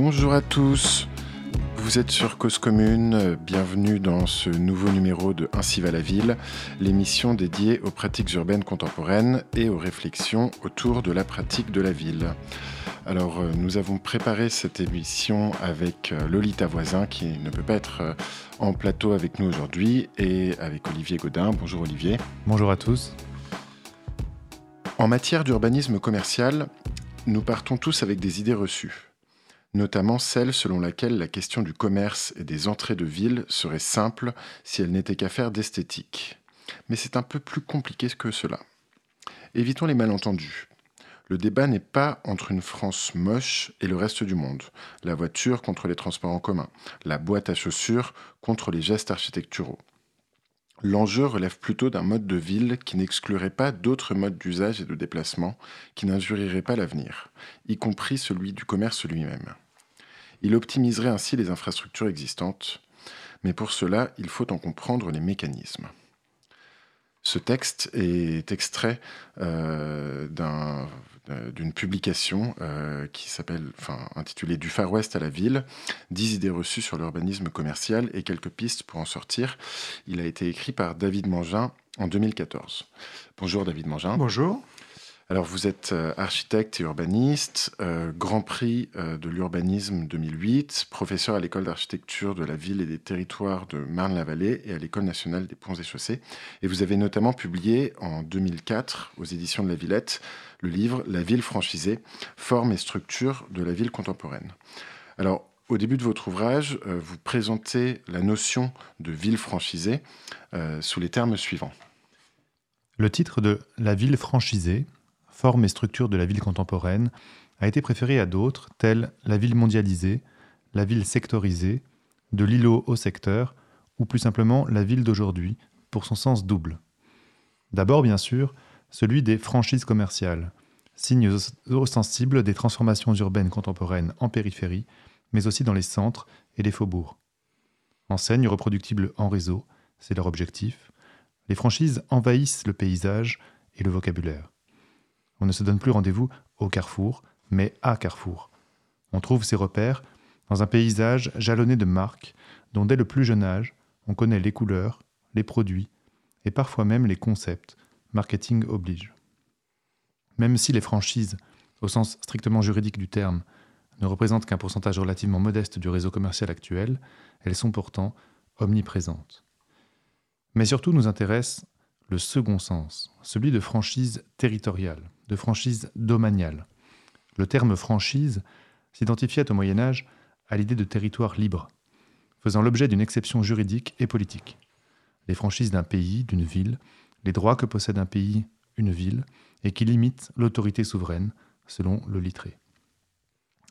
Bonjour à tous. Vous êtes sur Cause Commune, bienvenue dans ce nouveau numéro de Ainsi va la ville, l'émission dédiée aux pratiques urbaines contemporaines et aux réflexions autour de la pratique de la ville. Alors euh, nous avons préparé cette émission avec euh, Lolita Voisin qui ne peut pas être euh, en plateau avec nous aujourd'hui et avec Olivier Godin. Bonjour Olivier. Bonjour à tous. En matière d'urbanisme commercial, nous partons tous avec des idées reçues notamment celle selon laquelle la question du commerce et des entrées de ville serait simple si elle n'était qu'affaire d'esthétique. Mais c'est un peu plus compliqué que cela. Évitons les malentendus. Le débat n'est pas entre une France moche et le reste du monde, la voiture contre les transports en commun, la boîte à chaussures contre les gestes architecturaux. L'enjeu relève plutôt d'un mode de ville qui n'exclurait pas d'autres modes d'usage et de déplacement qui n'injurieraient pas l'avenir, y compris celui du commerce lui-même. Il optimiserait ainsi les infrastructures existantes, mais pour cela, il faut en comprendre les mécanismes. Ce texte est extrait euh, d'une publication euh, qui s'appelle, enfin, intitulée Du Far West à la ville, 10 idées reçues sur l'urbanisme commercial et quelques pistes pour en sortir. Il a été écrit par David Mangin en 2014. Bonjour David Mangin. Bonjour. Alors vous êtes euh, architecte et urbaniste, euh, Grand Prix euh, de l'urbanisme 2008, professeur à l'école d'architecture de la ville et des territoires de Marne-la-Vallée et à l'école nationale des ponts et chaussées. Et vous avez notamment publié en 2004 aux éditions de la Villette le livre La ville franchisée, forme et structure de la ville contemporaine. Alors au début de votre ouvrage, vous présentez la notion de ville franchisée sous les termes suivants. Le titre de La ville franchisée forme et structure de la ville contemporaine, a été préféré à d'autres, tels la ville mondialisée, la ville sectorisée, de l'îlot au secteur, ou plus simplement la ville d'aujourd'hui, pour son sens double. D'abord, bien sûr, celui des franchises commerciales, signe ostensible des transformations urbaines contemporaines en périphérie, mais aussi dans les centres et les faubourgs. Enseignes reproductibles en réseau, c'est leur objectif. Les franchises envahissent le paysage et le vocabulaire. On ne se donne plus rendez-vous au carrefour, mais à carrefour. On trouve ses repères dans un paysage jalonné de marques dont dès le plus jeune âge, on connaît les couleurs, les produits et parfois même les concepts, marketing oblige. Même si les franchises, au sens strictement juridique du terme, ne représentent qu'un pourcentage relativement modeste du réseau commercial actuel, elles sont pourtant omniprésentes. Mais surtout nous intéresse le second sens, celui de franchise territoriale, de franchise domaniale. Le terme franchise s'identifiait au Moyen Âge à l'idée de territoire libre, faisant l'objet d'une exception juridique et politique. Les franchises d'un pays, d'une ville, les droits que possède un pays, une ville, et qui limitent l'autorité souveraine, selon le littré.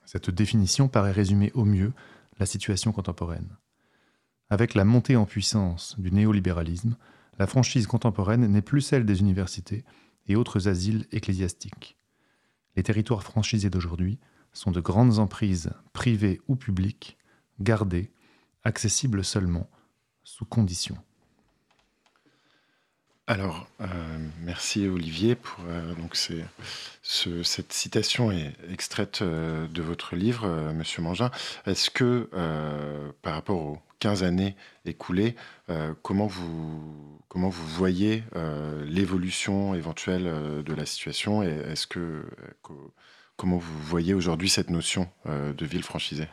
Cette définition paraît résumer au mieux la situation contemporaine. Avec la montée en puissance du néolibéralisme, la franchise contemporaine n'est plus celle des universités et autres asiles ecclésiastiques. Les territoires franchisés d'aujourd'hui sont de grandes emprises privées ou publiques, gardées, accessibles seulement sous conditions. Alors, euh, merci Olivier pour euh, cette citation extraite euh, de votre livre, Monsieur Mangin. Est-ce que par rapport aux 15 années écoulées, comment vous comment vous voyez l'évolution éventuelle de la situation et est-ce que comment vous voyez aujourd'hui cette notion de ville franchisée?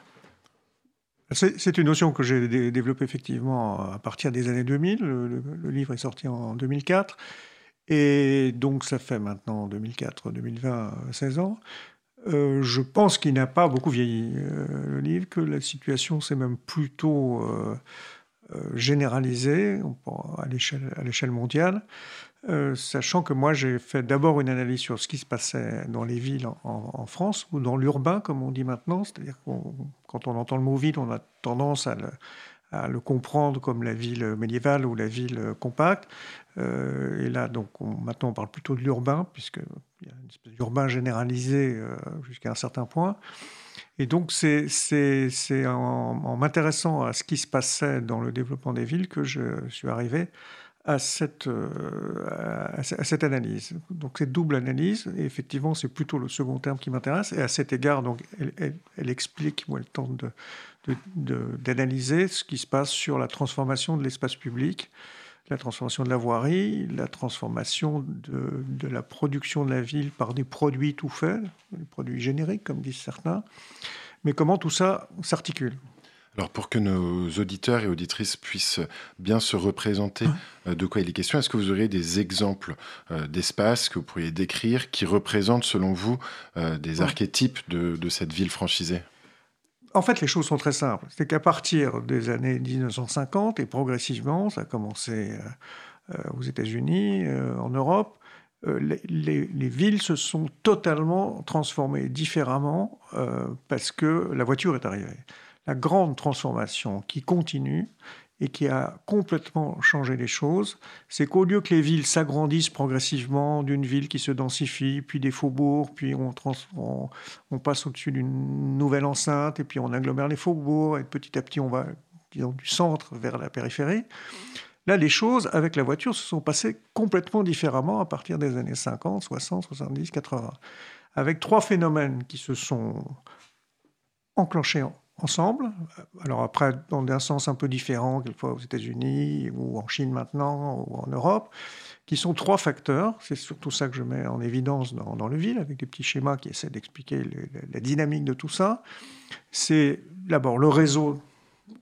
C'est une notion que j'ai développée effectivement à partir des années 2000. Le, livre est sorti en 2004. Et donc ça fait maintenant 2004, 2020, 16 ans. Euh, je pense qu'il n'a pas beaucoup vieilli, euh, le livre, que la situation s'est même plutôt euh, généralisée à l'échelle mondiale. Sachant que moi j'ai fait d'abord une analyse sur ce qui se passait dans les villes en, France ou dans l'urbain comme on dit maintenant, c'est-à-dire que quand on entend le mot ville, on a tendance à le, comprendre comme la ville médiévale ou la ville compacte. Euh, et là, donc, maintenant, on parle plutôt de l'urbain, puisqu'il y a une espèce d'urbain généralisé euh, jusqu'à un certain point. Et donc, c'est en, en m'intéressant à ce qui se passait dans le développement des villes que je suis arrivé à cette, à cette analyse. Donc cette double analyse, et effectivement, c'est plutôt le second terme qui m'intéresse. Et à cet égard, donc, elle, explique, ou elle tente d'analyser ce qui se passe sur la transformation de l'espace public la transformation de la voirie, la transformation de, de, la production de la ville par des produits tout faits, des produits génériques, comme disent certains. Mais comment tout ça s'articule? Alors pour que nos auditeurs et auditrices puissent bien se représenter euh, de quoi il est question, est-ce que vous auriez des exemples euh, d'espaces que vous pourriez décrire qui représentent selon vous euh, des archétypes de, de cette ville franchisée? En fait, les choses sont très simples. C'est qu'à partir des années 1950 et progressivement, ça a commencé aux États-Unis, en Europe, les, les, villes se sont totalement transformées différemment parce que la voiture est arrivée la grande transformation qui continue et qui a complètement changé les choses, c'est qu'au lieu que les villes s'agrandissent progressivement, d'une ville qui se densifie, puis des faubourgs, puis on, passe au-dessus d'une nouvelle enceinte, et puis on agglomère les faubourgs, et petit à petit on va du centre vers la périphérie. Là, les choses avec la voiture se sont passées complètement différemment à partir des années 50, 60, 70, 80, avec trois phénomènes qui se sont enclenchés en, ensemble. Alors après, dans un sens un peu différent, quelquefois aux États-Unis ou en Chine maintenant ou en Europe, qui sont trois facteurs. C'est surtout ça que je mets en évidence dans, le ville, avec des petits schémas qui essaient d'expliquer la dynamique de tout ça. C'est d'abord le réseau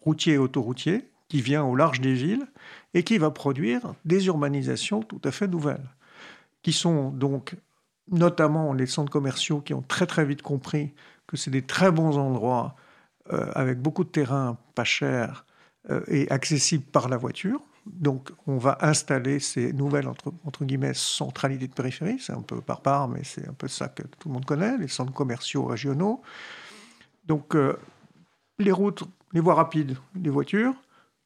routier et autoroutier qui vient au large des villes et qui va produire des urbanisations tout à fait nouvelles, qui sont donc notamment les centres commerciaux qui ont très très vite compris que c'est des très bons endroits avec beaucoup de terrain pas cher euh, et accessible par la voiture. Donc, on va installer ces nouvelles, entre, guillemets, centralités de périphérie. C'est un peu barbare, mais c'est un peu ça que tout le monde connaît, les centres commerciaux régionaux. Donc, euh, les routes, les voies rapides, les voitures,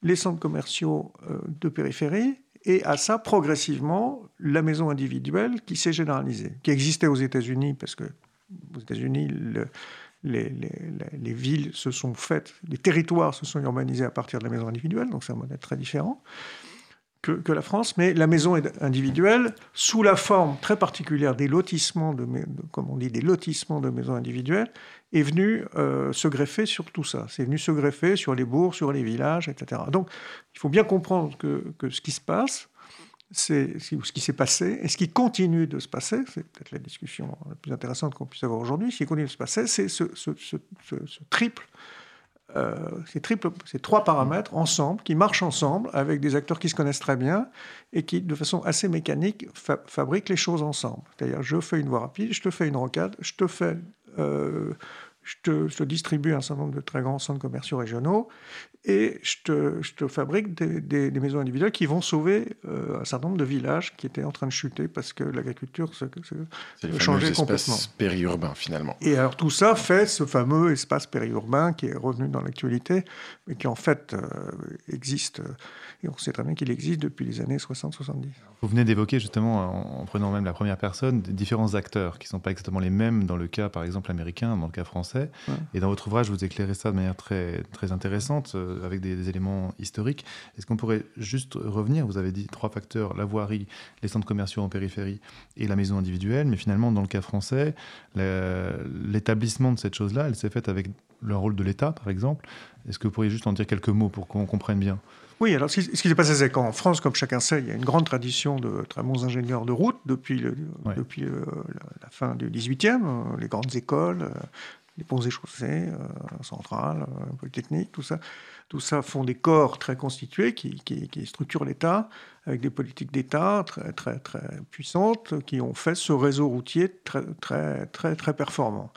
les centres commerciaux de périphérie, et à ça, progressivement, la maison individuelle qui s'est généralisée, qui existait aux États-Unis, parce que aux États-Unis, le, les, villes se sont faites, les territoires se sont urbanisés à partir de la maison individuelle, donc c'est un modèle très différent que, la France, mais la maison individuelle, sous la forme très particulière des lotissements, de, comme on dit, des lotissements de maisons individuelles, est venue euh, se greffer sur tout ça. C'est venu se greffer sur les bourgs, sur les villages, etc. Donc, il faut bien comprendre que, que ce qui se passe, c'est ce qui s'est passé et ce qui continue de se passer, c'est peut-être la discussion la plus intéressante qu'on puisse avoir aujourd'hui, ce qui continue de se passer, c'est ce, triple, euh, ces, trois paramètres ensemble, qui marchent ensemble avec des acteurs qui se connaissent très bien et qui, de façon assez mécanique, fabriquent les choses ensemble. C'est-à-dire, je fais une voie rapide, je te fais une rocade, je te fais... Euh, je te, distribue un certain nombre de très grands centres commerciaux régionaux et je te, je te fabrique des, des, maisons individuelles qui vont sauver euh, un certain nombre de villages qui étaient en train de chuter parce que l'agriculture se, se changeait complètement. périurbain finalement. Et alors tout ça fait ce fameux espace périurbain qui est revenu dans l'actualité, mais qui en fait euh, existe, et on sait très bien qu'il existe depuis les années 60-70. Vous venez d'évoquer justement, en, prenant même la première personne, des différents acteurs qui ne sont pas exactement les mêmes dans le cas par exemple américain, dans le cas français. Et dans votre ouvrage, vous éclairez ça de manière très, très intéressante. Euh, avec des, éléments historiques. Est-ce qu'on pourrait juste revenir? Vous avez dit trois facteurs, la voirie, les centres commerciaux en périphérie et la maison individuelle. Mais finalement, dans le cas français, l'établissement de cette chose-là, elle s'est faite avec le rôle de l'État, par exemple. Est-ce que vous pourriez juste en dire quelques mots pour qu'on comprenne bien? Oui, alors ce qui s'est passé, c'est qu'en France, comme chacun sait, il y a une grande tradition de très bons ingénieurs de route depuis, depuis la, fin du 18e, euh, les grandes écoles, euh, les ponts et chaussées, euh, centrales, polytechniques, tout ça. Tout ça font des corps très constitués qui, structurent l'État, avec des politiques d'État très, très, très puissantes, qui ont fait ce réseau routier très, très, très, très performant.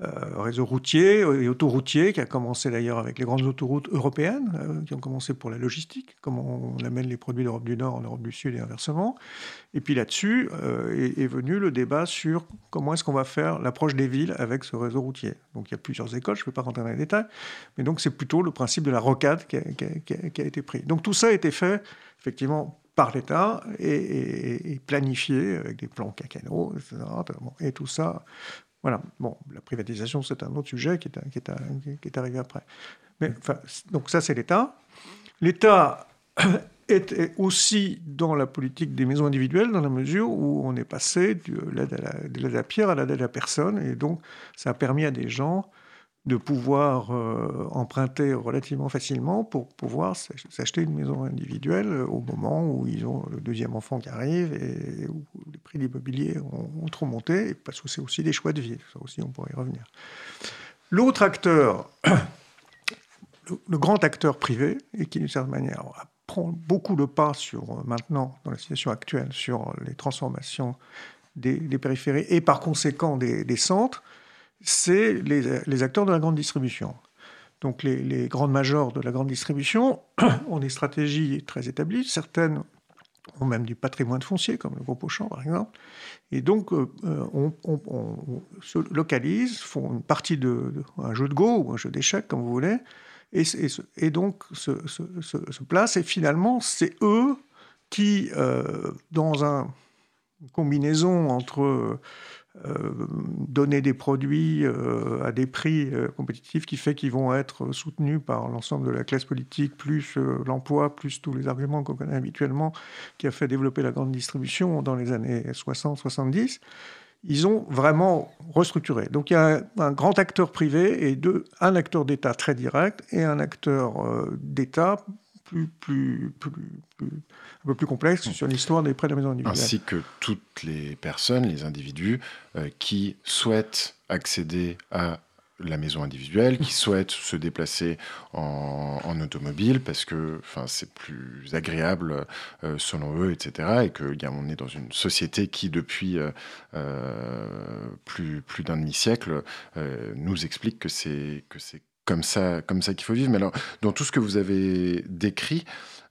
Euh, réseau routier et autoroutier, qui a commencé d'ailleurs avec les grandes autoroutes européennes, euh, qui ont commencé pour la logistique, comment on amène les produits d'Europe du Nord en Europe du Sud et inversement. Et puis là-dessus euh, est, venu le débat sur comment est-ce qu'on va faire l'approche des villes avec ce réseau routier. Donc il y a plusieurs écoles, je ne vais pas rentrer dans les détails, mais donc c'est plutôt le principe de la rocade qui a, été pris. Donc tout ça a été fait effectivement par l'État et, planifié avec des plans cacano, etc. Et tout ça voilà. Bon, la privatisation, c'est un autre sujet qui est, qui est, qui est arrivé après. Mais, donc ça, c'est l'État. L'État est aussi dans la politique des maisons individuelles, dans la mesure où on est passé de l'aide à, la, pierre à l'aide à la personne. Et donc, ça a permis à des gens de pouvoir euh, emprunter relativement facilement pour pouvoir s'acheter une maison individuelle au moment où ils ont le deuxième enfant qui arrive et où les prix de l'immobilier ont, trop monté, parce que c'est aussi des choix de vie. Ça aussi, on pourrait y revenir. L'autre acteur, le, grand acteur privé, et qui d'une certaine manière prend beaucoup le pas sur euh, maintenant, dans la situation actuelle, sur les transformations des, périphéries et par conséquent des, centres, c'est les, acteurs de la grande distribution. Donc les, grandes majors de la grande distribution ont des stratégies très établies, certaines ont même du patrimoine foncier, comme le groupe Auchan par exemple, et donc euh, euh, on, se localise, font une partie de, un jeu de Go ou un jeu d'échecs, comme vous voulez, et, donc se, se, place. Et finalement, c'est eux qui, euh, dans un, une combinaison entre donner des produits euh, à des prix compétitifs qui fait qu'ils vont être soutenus par l'ensemble de la classe politique, plus l'emploi, plus tous les arguments qu'on connaît habituellement, qui a fait développer la grande distribution dans les années 60-70 ils ont vraiment restructuré. Donc il y a un, grand acteur privé et un acteur d'État très direct et un acteur euh, d'État plus, plus, plus, un peu plus complexe sur l'histoire des prêts de la maison individuelle. Ainsi que toutes les personnes, les individus euh, qui souhaitent accéder à la maison individuelle, qui souhaitent se déplacer en, automobile parce que c'est plus agréable euh, selon eux, etc. Et qu'on est dans une société qui, depuis euh, euh, plus, plus d'un demi-siècle, nous explique que c'est comme ça, comme ça qu'il faut vivre. Mais alors, dans tout ce que vous avez décrit,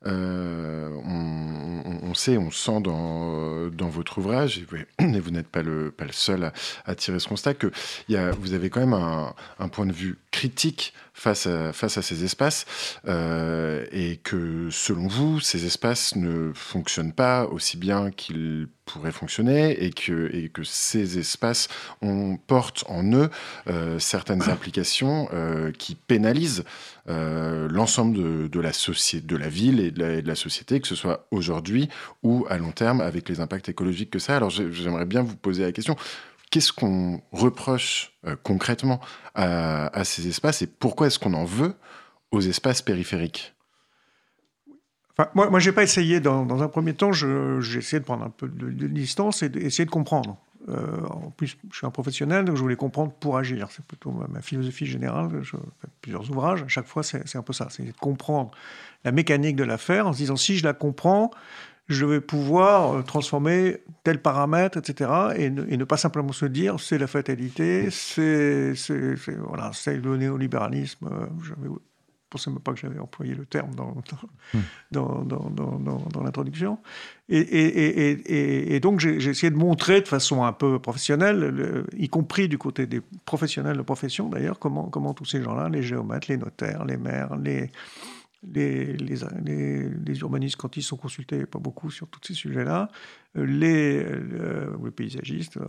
euh, on, sait, on sent dans, dans votre ouvrage, et vous, n'êtes pas le, pas le seul à, tirer ce constat, que y a, vous avez quand même un, un point de vue critique face à, ces espaces euh, et que selon vous, ces espaces ne fonctionnent pas aussi bien qu'ils pourraient fonctionner et que, et ces espaces on, portent en eux euh, certaines implications euh, qui pénalisent l'ensemble de, la de la ville et de la, de la société, que ce soit aujourd'hui ou à long terme avec les impacts écologiques que ça. Alors j'aimerais bien vous poser la question. Qu'est-ce qu'on reproche euh, concrètement à, ces espaces et pourquoi est-ce qu'on en veut aux espaces périphériques? Enfin, Moi, moi je n'ai pas essayé, dans, un premier temps, j'ai essayé de prendre un peu de, distance et d'essayer de comprendre. Euh, en plus, je suis un professionnel, donc je voulais comprendre pour agir. C'est plutôt ma, philosophie générale. Je fais plusieurs ouvrages. À chaque fois, c'est un peu ça. C'est de comprendre la mécanique de l'affaire en se disant si je la comprends, je vais pouvoir euh, transformer tel paramètre, etc. Et ne, pas simplement se dire c'est la fatalité, c'est voilà, le néolibéralisme. Euh, je ne pensais même pas que j'avais employé le terme dans, dans, dans, l'introduction. Et, et, donc j'ai essayé de montrer de façon un peu professionnelle, y compris du côté des professionnels de profession d'ailleurs, comment, comment tous ces gens-là, les géomètres, les notaires, les maires, les les, urbanistes, quand ils sont consultés, pas beaucoup sur tous ces sujets-là, euh, les, euh, les, paysagistes,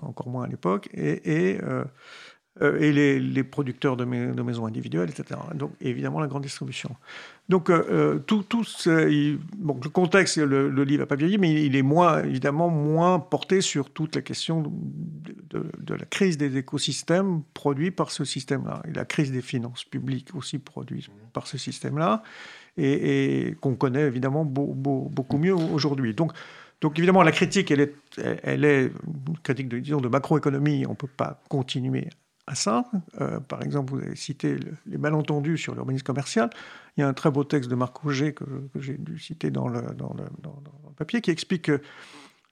encore moins à l'époque, et, euh, les, producteurs de, maisons individuelles, etc. Donc, évidemment, la grande distribution. Donc, tout, tout bon, le contexte, le, livre n'a pas vieilli, mais il est moins, évidemment moins porté sur toute la question de, la crise des écosystèmes produits par ce système-là, et la crise des finances publiques aussi produites par ce système-là, et, qu'on connaît évidemment beaucoup mieux aujourd'hui. Donc, évidemment, la critique, elle est, elle est une critique de, disons, de macroéconomie. On ne peut pas continuer à ça. Euh, par exemple, vous avez cité les malentendus sur l'urbanisme commercial. Il y a un très beau texte de Marc Auger que, j'ai dû citer dans le, dans, le, papier qui explique que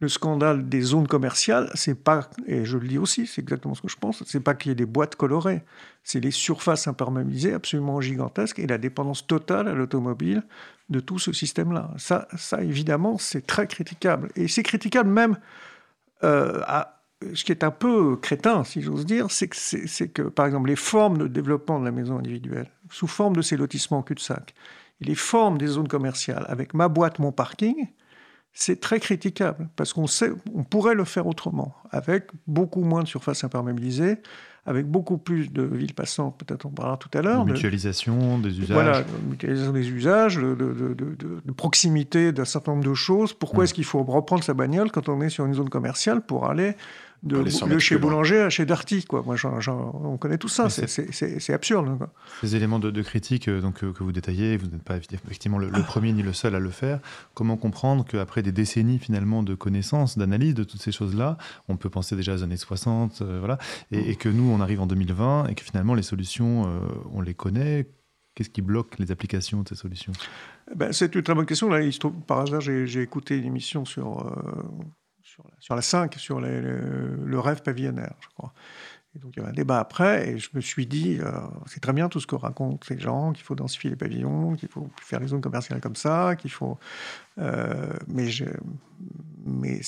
le scandale des zones commerciales, c'est pas, et je le dis aussi, c'est exactement ce que je pense, c'est pas qu'il y ait des boîtes colorées, c'est les surfaces imperméabilisées absolument gigantesques et la dépendance totale à l'automobile de tout ce système-là. Ça, ça, évidemment, c'est très critiquable. Et c'est critiquable même euh, à, ce qui est un peu crétin, si j'ose dire, c'est que, c'est que, par exemple, les formes de développement de la maison individuelle, sous forme de ces lotissements cul-de-sac, et les formes des zones commerciales, avec ma boîte, mon parking, c'est très critiquable parce qu'on sait, on pourrait le faire autrement, avec beaucoup moins de surface imperméabilisée, avec beaucoup plus de villes passantes, peut-être on parlera tout à l'heure. De mutualisation des usages. Voilà, mutualisation des usages, de, de, de proximité d'un certain nombre de choses. Pourquoi est-ce qu'il faut reprendre sa bagnole quand on est sur une zone commerciale pour aller de, chez Boulanger à chez Darty. Quoi. Moi, on connaît tout ça, c'est absurde. Quoi. Ces éléments de, critique euh, donc, euh, que vous détaillez, vous n'êtes pas effectivement le, premier ni le seul à le faire. Comment comprendre qu'après des décennies finalement de connaissances, d'analyse de toutes ces choses-là, on peut penser déjà aux années 60, euh, voilà, et, que nous, on arrive en 2020 et que finalement les solutions, on les connaît Qu'est-ce qui bloque les applications de ces solutions? Ben, C'est une très bonne question. Là, il se trouve, par hasard, j'ai écouté une émission sur, sur la, 5, sur le, rêve pavillonnaire, je crois. Et donc il y avait un débat après, et je me suis dit, euh, c'est très bien tout ce que racontent ces gens, qu'il faut densifier les pavillons, qu'il faut faire les zones commerciales comme ça, qu'il faut... Euh, mais, je, mais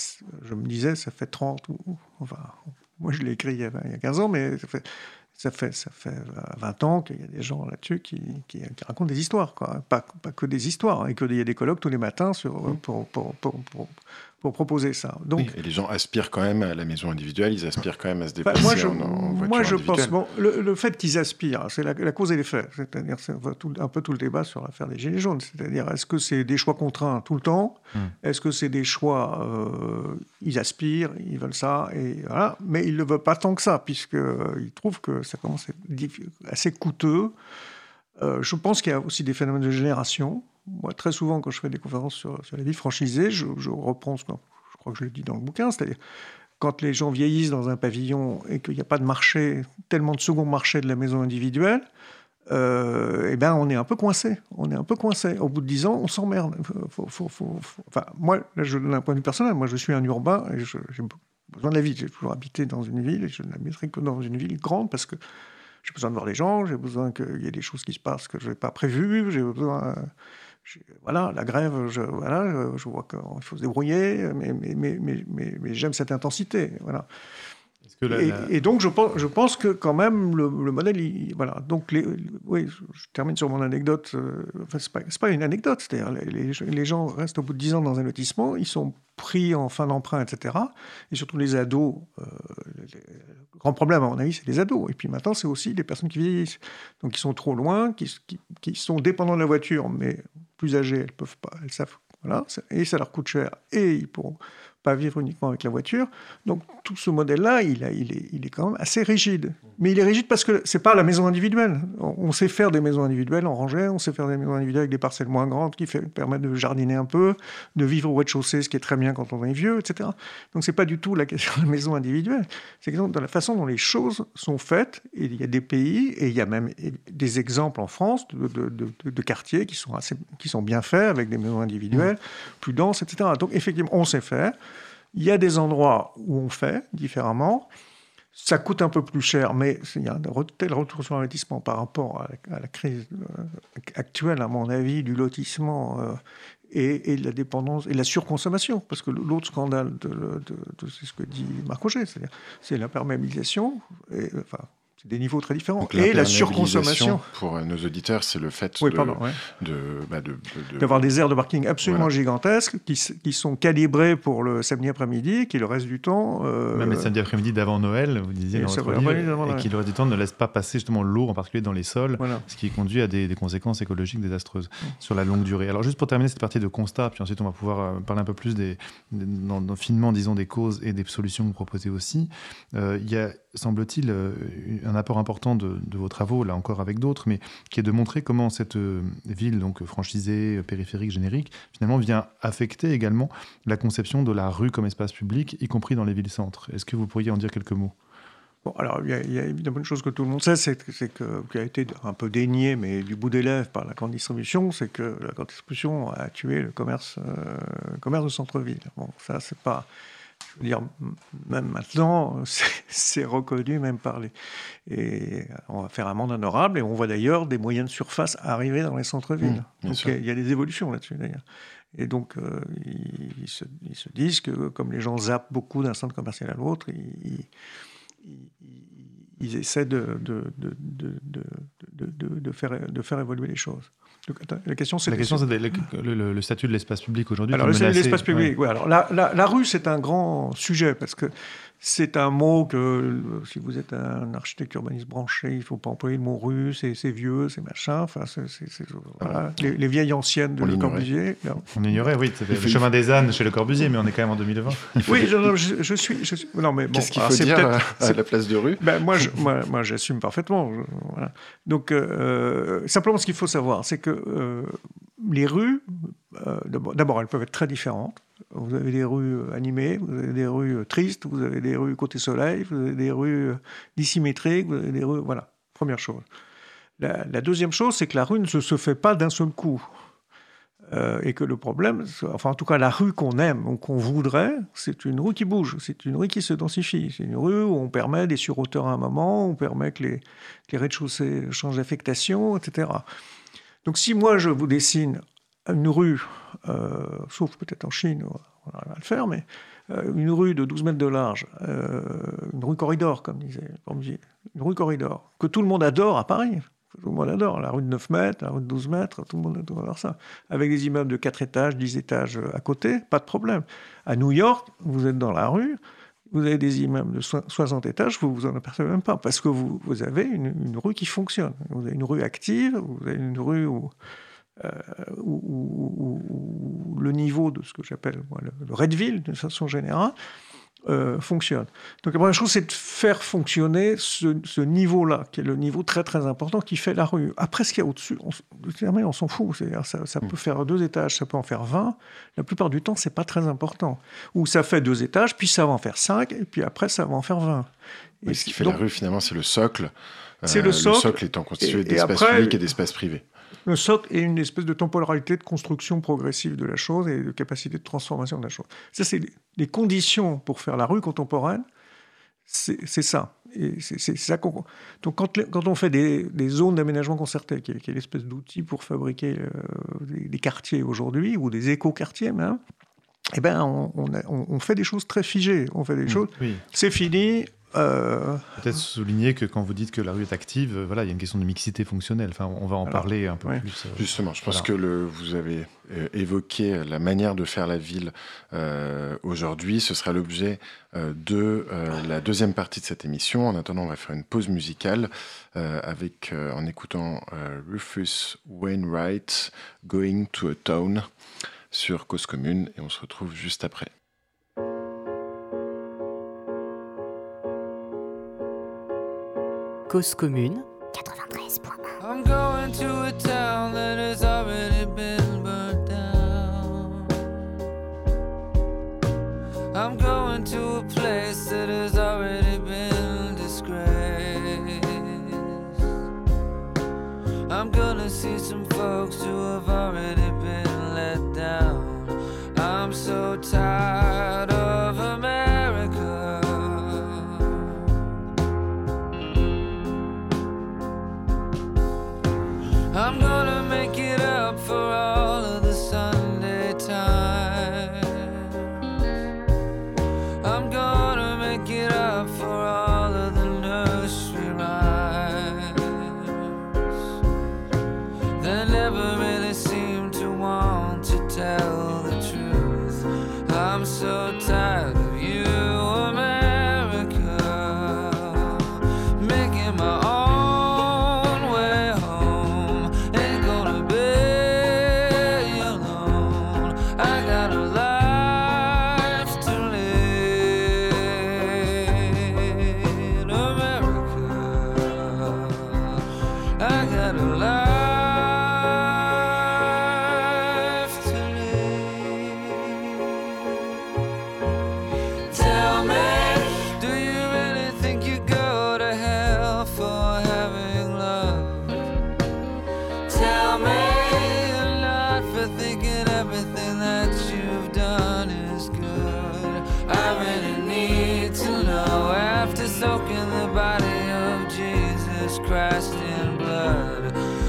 je me disais, ça fait 30 ou... Enfin, moi je l'ai écrit il y, a, il y, a, 15 ans, mais ça fait, ça fait, ça fait 20 ans qu'il y a des gens là-dessus qui, qui, racontent des histoires, quoi. Pas, pas que des histoires, hein, et qu'il y a des colloques tous les matins sur, pour, pour, pour, pour proposer ça. Donc, et les gens aspirent quand même à la maison individuelle, ils aspirent quand même à se déplacer moi, je, en, voiture Moi, je pense, bon, le, fait qu'ils aspirent, c'est la, cause et l'effet. C'est-à-dire, c'est un peu tout le débat sur l'affaire des Gilets jaunes. C'est-à-dire, est-ce que c'est des choix contraints tout le temps hmm. Est-ce que c'est des choix, euh, ils aspirent, ils veulent ça, et voilà. mais ils ne le veulent pas tant que ça, puisqu'ils euh, trouvent que ça commence à être assez coûteux. Euh, je pense qu'il y a aussi des phénomènes de génération. Moi, très souvent, quand je fais des conférences sur, les villes franchisées, je, reprends ce que je crois que je le dis dans le bouquin, c'est-à-dire quand les gens vieillissent dans un pavillon et qu'il n'y a pas de marché, tellement de second marché de la maison individuelle, euh, eh ben on est un peu coincé. On est un peu coincé. Au bout de dix ans, on s'emmerde. Enfin, moi, là, je donne un point de vue personnel. Moi, je suis un urbain et j'ai besoin de la ville. J'ai toujours habité dans une ville et je n'habiterai que dans une ville grande parce que j'ai besoin de voir les gens, j'ai besoin qu'il y ait des choses qui se passent que je n'ai pas prévues, j'ai besoin voilà, la grève, je, voilà, je vois qu'il faut se débrouiller, mais, mais, mais, mais, j'aime cette intensité. Voilà. et, donc, je pense, je pense que quand même, le, modèle, voilà. Donc, les, oui, je termine sur mon anecdote. Euh, enfin, c'est pas, pas, une anecdote. C'est-à-dire, les, les, gens restent au bout de 10 ans dans un lotissement, ils sont pris en fin d'emprunt, etc. Et surtout les ados. Euh, le grand problème, à mon avis, c'est les ados. Et puis maintenant, c'est aussi les personnes qui vieillissent. Donc, ils sont trop loin, qui, qui, qui sont dépendants de la voiture, mais plus âgées, elles peuvent pas, elles savent, voilà, et ça leur coûte cher, et ils pourront pas vivre uniquement avec la voiture. Donc tout ce modèle-là, il, il, est, il est quand même assez rigide. Mais il est rigide parce que c'est pas la maison individuelle. On, sait faire des maisons individuelles en rangée, on sait faire des maisons individuelles avec des parcelles moins grandes qui fait, permettent de jardiner un peu, de vivre au rez-de-chaussée, ce qui est très bien quand on est vieux, etc. Donc c'est pas du tout la question de la maison individuelle. C'est dans la façon dont les choses sont faites. Et il y a des pays et il y a même des exemples en France de, de, de, quartiers qui sont, assez, qui sont bien faits avec des maisons individuelles, mmh. plus denses, etc. Donc effectivement, on sait faire. Il y a des endroits où on fait différemment. Ça coûte un peu plus cher, mais il y a un tel retour sur investissement par rapport à la, crise euh, actuelle, à mon avis, du lotissement euh, et, de la dépendance et la surconsommation. Parce que l'autre scandale, de, c'est ce que dit Marc c'est-à-dire c'est l'imperméabilisation. Et, enfin, des niveaux très différents. et la surconsommation. Pour nos auditeurs, c'est le fait bah, de, d'avoir des aires de parking absolument gigantesques qui, qui, sont calibrées pour le samedi après-midi, qui le reste du temps. Euh... Même le samedi après-midi d'avant Noël, vous disiez dans votre livre, et qui le reste du temps ne laisse pas passer justement l'eau, en particulier dans les sols, ce qui conduit à des, conséquences écologiques désastreuses mm. sur la longue durée. Alors juste pour terminer cette partie de constat, puis ensuite on va pouvoir euh, parler un peu plus des, dans, finement, disons, des causes et des solutions que vous proposez aussi. Euh, il y a semble-t-il, euh, un apport important de, vos travaux, là encore avec d'autres, mais qui est de montrer comment cette euh, ville, donc franchisée, périphérique, générique, finalement vient affecter également la conception de la rue comme espace public, y compris dans les villes-centres. Est-ce que vous pourriez en dire quelques mots? Bon, alors, il y, a évidemment une chose que tout le monde sait, c'est que, qui a été un peu dénié, mais du bout des lèvres par la grande distribution, c'est que la grande distribution a tué le commerce, euh, commerce de centre-ville. Bon, ça, c'est pas je veux dire, même maintenant, c'est reconnu même par les. Et on va faire un monde honorable et on voit d'ailleurs des moyennes surfaces arriver dans les centres-villes. Mmh, donc il y, a des évolutions là-dessus d'ailleurs. Et donc euh, ils, se, disent que comme les gens zappent beaucoup d'un centre commercial à l'autre, ils, ils, essaient de, de, de, faire, de faire évoluer les choses. La question, c'est le, statut de l'espace public aujourd'hui. Alors, l'espace public, oui. alors, la, la, rue, c'est un grand sujet parce que c'est un mot que, euh, si vous êtes un architecte urbaniste branché, il ne faut pas employer le mot rue, c'est vieux, c'est machin. Enfin, c'est voilà. Ah. les, vieilles anciennes de Le Corbusier. On ignorait, oui. Le chemin des ânes chez Le Corbusier, mais on est quand même en 2020. oui, je, suis, Non, mais Qu'est-ce qu'il faut dire à, la place de rue? Ben, Moi, moi, j'assume parfaitement. Donc, euh, simplement, ce qu'il faut savoir, c'est que les rues, d'abord, elles peuvent être très différentes. Vous avez des rues euh, animées, vous avez des rues euh, tristes, vous avez des rues côté soleil, vous avez des rues euh, dissymétriques, vous avez des rues. Voilà, première chose. La, deuxième chose, c'est que la rue ne se, fait pas d'un seul coup. et que le problème, enfin en tout cas la rue qu'on aime ou qu'on voudrait, c'est une rue qui bouge, c'est une rue qui se densifie, c'est une rue où on permet des surhauteurs à un moment, on permet que les, les rez-de-chaussée changent d'affectation, etc. Donc si moi je vous dessine une rue, euh, sauf peut-être en Chine, on va le faire, mais euh, une rue de 12 mètres de large, euh, une rue corridor, comme disait une rue corridor, que tout le monde adore à Paris. Tout le monde adore. La rue de 9 mètres, la rue de 12 mètres, tout le monde adore ça. Avec des immeubles de 4 étages, 10 étages à côté, pas de problème. À New York, vous êtes dans la rue, vous avez des immeubles de 60 étages, vous vous en apercevez même pas, parce que vous, vous avez une, une, rue qui fonctionne. Vous avez une rue active, vous avez une rue où euh, où, le niveau de ce que j'appelle le, le Redville, de façon générale, euh, fonctionne. Donc la première chose, c'est de faire fonctionner ce, niveau-là, qui est le niveau très très important qui fait la rue. Après, ce qu'il y a au-dessus, on, on s'en fout. Ça, ça mm. peut faire deux étages, ça peut en faire 20. La plupart du temps, c'est pas très important. Ou ça fait deux étages, puis ça va en faire 5, et puis après, ça va en faire 20. Et ce qui fait la rue, finalement, c'est le socle. C'est le, socle. Le socle étant constitué d'espace public et d'espace privé. Le socle est une espèce de temporalité de construction progressive de la chose et de capacité de transformation de la chose. Ça, c'est les conditions pour faire la rue contemporaine. C'est ça. Et c'est ça qu'on. Donc, quand, quand, on fait des, zones d'aménagement concerté, qui est, l'espèce d'outil pour fabriquer euh, des, quartiers aujourd'hui, ou des éco-quartiers même, eh ben, on, on, fait des choses très figées. On fait des mmh, choses. C'est fini, euh, Peut-être souligner que quand vous dites que la rue est active, euh, voilà, il y a une question de mixité fonctionnelle. Enfin, on va en parler un peu plus. Euh, Justement, je pense que le, vous avez évoqué la manière de faire la ville aujourd'hui. Ce sera l'objet de la deuxième partie de cette émission. En attendant, on va faire une pause musicale avec, en écoutant Rufus Wainwright, Going to a Town sur Cause Commune, et on se retrouve juste après. Cause commune. 93.1 dressed in blood.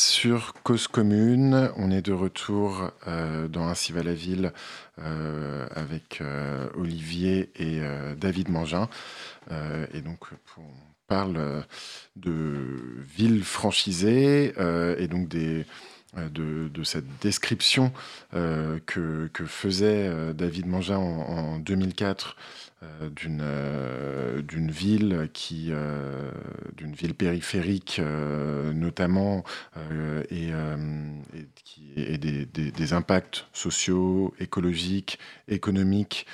Sur Cause Commune. On est de retour euh, dans Ainsi va la ville euh, avec euh, Olivier et David Mangin. et donc, on parle de ville franchisée et donc des, de, cette description que, faisait David Mangin en, en 2004 euh, d'une euh, d'une ville qui euh, d'une ville périphérique notamment et des, des, impacts sociaux, écologiques, économiques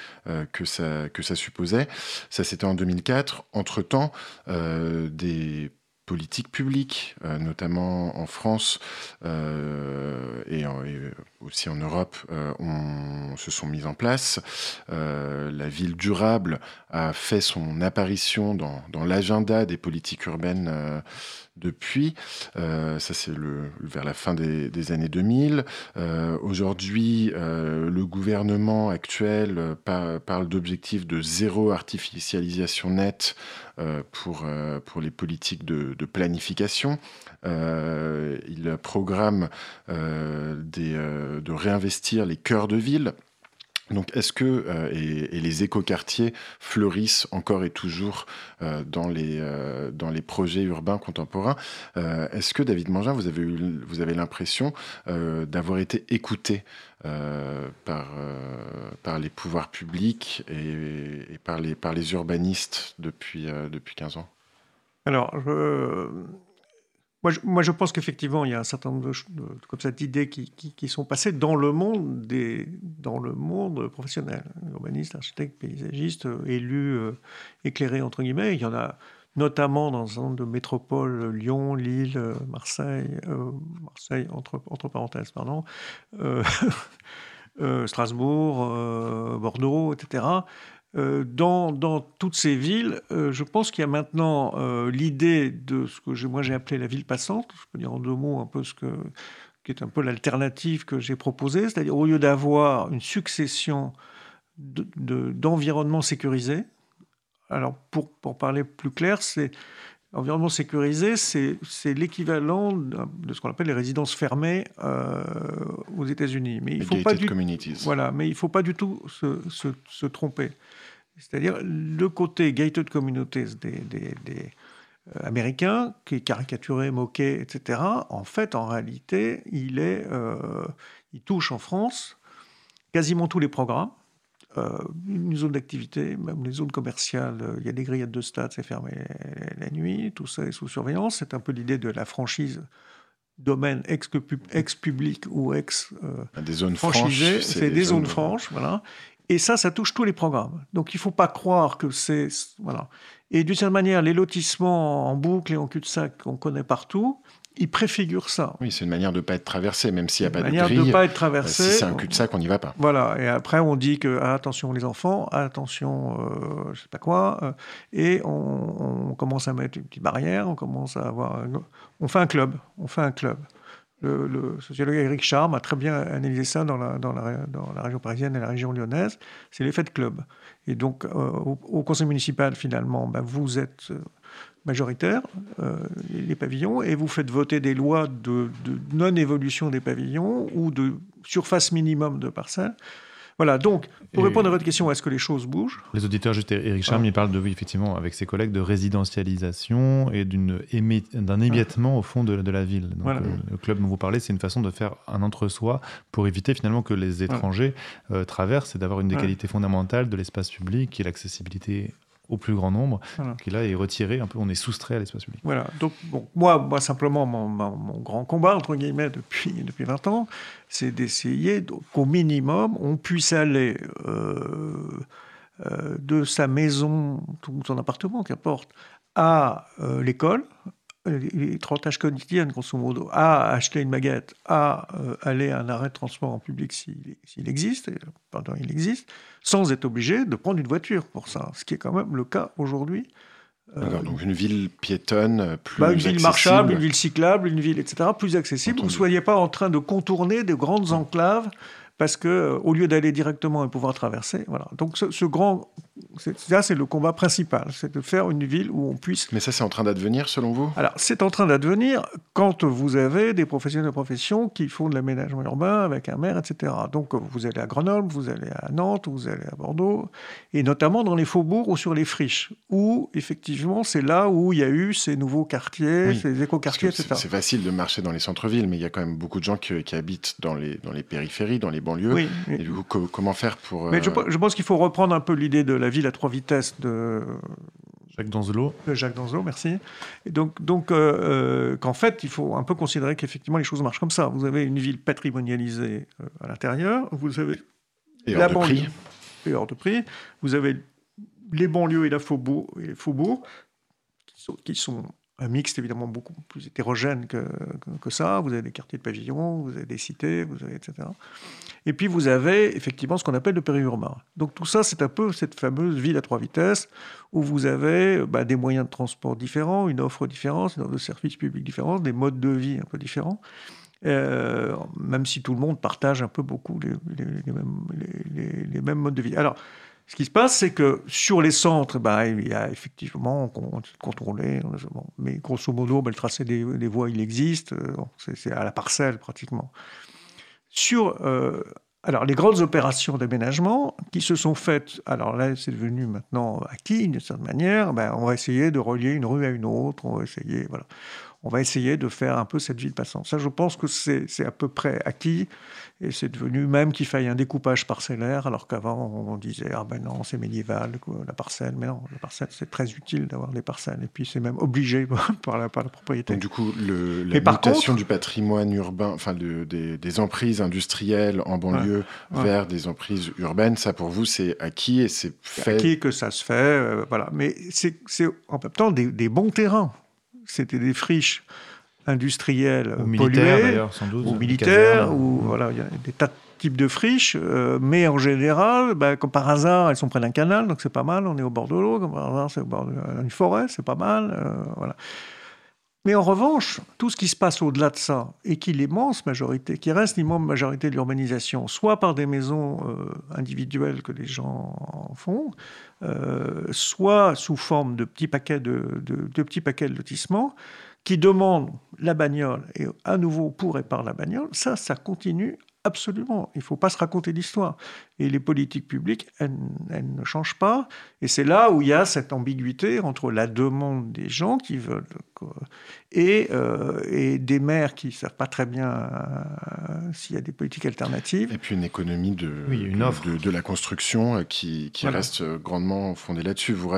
que ça que ça supposait. Ça c'était en 2004. Entre temps, des politiques publiques, euh, notamment en France euh, et, aussi en Europe, euh, se sont mises en place. la ville durable a fait son apparition dans l'agenda des politiques urbaines depuis. Euh, ça, c'est vers la fin des, années 2000. Euh, aujourd'hui, euh, le gouvernement actuel parle d'objectifs de zéro artificialisation nette pour, pour les politiques de, planification. il programme de réinvestir les cœurs de ville donc, est-ce que euh, et, les écoquartiers fleurissent encore et toujours euh, dans, les, euh, dans les projets urbains contemporains Est-ce que David Mangin, vous avez, vous avez l'impression d'avoir été écouté par, par les pouvoirs publics et, par, les, par les urbanistes depuis, depuis 15 ans? Alors, moi je, pense qu'effectivement, il y a un certain nombre de, comme d'idées qui, qui, sont passées dans le monde, des, dans le monde professionnel. Urbanistes, architectes, paysagistes, euh, élus, euh, éclairés, entre guillemets. Il y en a notamment dans un nombre de métropoles, Lyon, Lille, euh, Marseille, Marseille entre, entre parenthèses, pardon, Strasbourg, Bordeaux, etc. Euh, dans, dans, toutes ces villes, euh, je pense qu'il y a maintenant euh, l'idée de ce que moi j'ai appelé la ville passante, je peux dire en deux mots un peu ce que, qui est un peu l'alternative que j'ai proposée, c'est-à-dire au lieu d'avoir une succession d'environnements de, sécurisés, alors pour, pour, parler plus clair, c'est L'environnement sécurisé, c'est l'équivalent de ce qu'on appelle les résidences fermées aux États-Unis. Mais il faut pas du, voilà, mais il faut pas du tout se, se, se tromper. C'est-à-dire le côté gated communities des, des, euh, Américains, qui est caricaturé, moqué, etc., en fait, en réalité, il, est, euh, il touche en France quasiment tous les programmes. Euh, une zone d'activité, même les zones commerciales, il y a des grillades de stade, c'est fermé la nuit, tout ça est sous surveillance. C'est un peu l'idée de la franchise domaine ex-public ou ex des zones franchisées, c'est des, zones franches, voilà. Et ça, ça touche tous les programmes. Donc il ne faut pas croire que c'est... Voilà. Et d'une certaine manière, les lotissements en boucle et en cul-de-sac qu'on connaît partout, ils préfigurent ça. Oui, c'est une manière de ne pas être traversé, même s'il n'y a pas de manière de ne pas être traversé. Si c'est un cul-de-sac, on n'y va pas. Voilà. Et après, on dit que ah, attention les enfants, attention, euh, je ne sais pas quoi, euh, et on, commence à mettre une petite barrière, on commence à avoir, on fait un club, on fait un club le, sociologue Eric Charme a très bien analysé ça dans la, région parisienne et la région lyonnaise. C'est l'effet de club. Et donc, euh, au, conseil municipal, finalement, ben, vous êtes euh, majoritaire, euh, les pavillons, et vous faites voter des lois de, de non-évolution des pavillons ou de surface minimum de parcelles voilà, donc, pour répondre à votre question, est-ce que les choses bougent? Les auditeurs, juste Eric Charme, ah. il parle de, oui, effectivement, avec ses collègues, de résidentialisation et d'un émiettement au fond de, la ville. Donc, euh, le club dont vous parlez, c'est une façon de faire un entre-soi pour éviter finalement que les étrangers euh, traversent et d'avoir une des qualités fondamentales de l'espace public, qui est l'accessibilité au plus grand nombre, qui là est retiré, un peu, on est soustrait à l'espace public. Voilà, donc bon, moi, moi simplement, mon, mon, grand combat, entre guillemets, depuis, depuis 20 ans, c'est d'essayer qu'au minimum, on puisse aller euh, euh, de sa maison, tout son appartement, qu'importe, à euh, l'école, les trois tâches quotidiennes, grosso modo, à acheter une baguette, à euh, aller à un arrêt de transport en public s'il existe, pardon, il existe, sans être obligé de prendre une voiture pour ça, ce qui est quand même le cas aujourd'hui. Euh, donc une ville piétonne plus bah, une ville marchable, une ville cyclable, une ville etc. plus accessible. Vous ne soyez pas en train de contourner de grandes enclaves parce que euh, au lieu d'aller directement et pouvoir traverser, voilà. Donc ce, grand ça, c'est le combat principal, c'est de faire une ville où on puisse Mais ça, c'est en train d'advenir, selon vous? Alors, c'est en train d'advenir quand vous avez des professionnels de profession qui font de l'aménagement urbain avec un maire, etc. Donc, vous allez à Grenoble, vous allez à Nantes, vous allez à Bordeaux, et notamment dans les faubourgs ou sur les friches, où, effectivement, c'est là où il y a eu ces nouveaux quartiers, Oui, ces éco-quartiers, etc. c'est facile de marcher dans les centres-villes, mais il y a quand même beaucoup de gens qui, qui habitent dans les, dans les périphéries, dans les banlieues. Oui, oui. Et du coup, co- comment faire pour... Mais je, euh, je pense qu'il faut reprendre un peu l'idée de la ville à trois vitesses de, Jacques Danzelot. de Jacques Danzo, merci. Et donc, donc euh, euh, qu'en fait, il faut un peu considérer qu'effectivement les choses marchent comme ça. Vous avez une ville patrimonialisée euh, à l'intérieur, vous avez et la hors de banlieue. prix et hors de prix, vous avez les banlieues et, la faubourg, et les faubourgs, qui sont, qui sont un mixte évidemment beaucoup plus hétérogène que, que, ça. Vous avez des quartiers de pavillons, vous avez des cités, vous avez etc. Et puis vous avez effectivement ce qu'on appelle le périurbain. Donc tout ça, c'est un peu cette fameuse ville à trois vitesses où vous avez bah, des moyens de transport différents, une offre différente, une offre de services publics différents, des modes de vie un peu différents. Euh, même si tout le monde partage un peu beaucoup les, mêmes, les mêmes modes de vie. Alors, ce qui se passe, c'est que sur les centres, bah, il y a effectivement con- contrôlé, bon, mais grosso modo, bah, le tracé des, voies, il existe, euh, c'est à la parcelle pratiquement. Sur euh, alors, les grandes opérations d'aménagement qui se sont faites, alors là, c'est devenu maintenant acquis d'une certaine manière, ben, on va essayer de relier une rue à une autre, on va essayer, voilà. On va essayer de faire un peu cette ville passante. Ça, je pense que c'est à peu près acquis. Et c'est devenu même qu'il faille un découpage parcellaire, alors qu'avant, on disait, ah ben non, c'est médiéval, quoi, la parcelle. Mais non, la parcelle, c'est très utile d'avoir des parcelles. Et puis, c'est même obligé par la, par la propriété. Donc du coup, le, la par mutation contre- du patrimoine urbain, enfin de- des, des emprises industrielles en banlieue ouais. vers des emprises urbaines, ça pour vous c'est acquis et c'est fait. acquis que ça se fait, euh, voilà. Mais c'est c'est en même temps des, des bons terrains. C'était des friches industrielles Ou euh, polluées, d'ailleurs, sans doute. ou militaires, ou voilà, il y a des tas de types de friches, euh, mais en général, bah, comme par hasard, elles sont près d'un canal, donc c'est pas mal. On est au bord de l'eau, comme par hasard, c'est au bord d'une forêt, c'est pas mal, euh, voilà. Mais en revanche, tout ce qui se passe au-delà de ça, et qui l'immense majorité, qui reste l'immense majorité de l'urbanisation, soit par des maisons euh, individuelles que les gens en font, euh, soit sous forme de petits paquets de, petits paquets de lotissements, qui demandent la bagnole, et à nouveau pour et par la bagnole, ça, ça continue absolument. Il ne faut pas se raconter l'histoire. Et les politiques publiques, elles, ne changent pas. Et c'est là où il y a cette ambiguïté entre la demande des gens qui veulent et, euh, et des maires qui ne savent pas très bien euh, s'il y a des politiques alternatives. Et puis une économie de, Oui, une offre. de, de la construction euh, qui, qui Voilà. reste grandement fondée là-dessus. Vous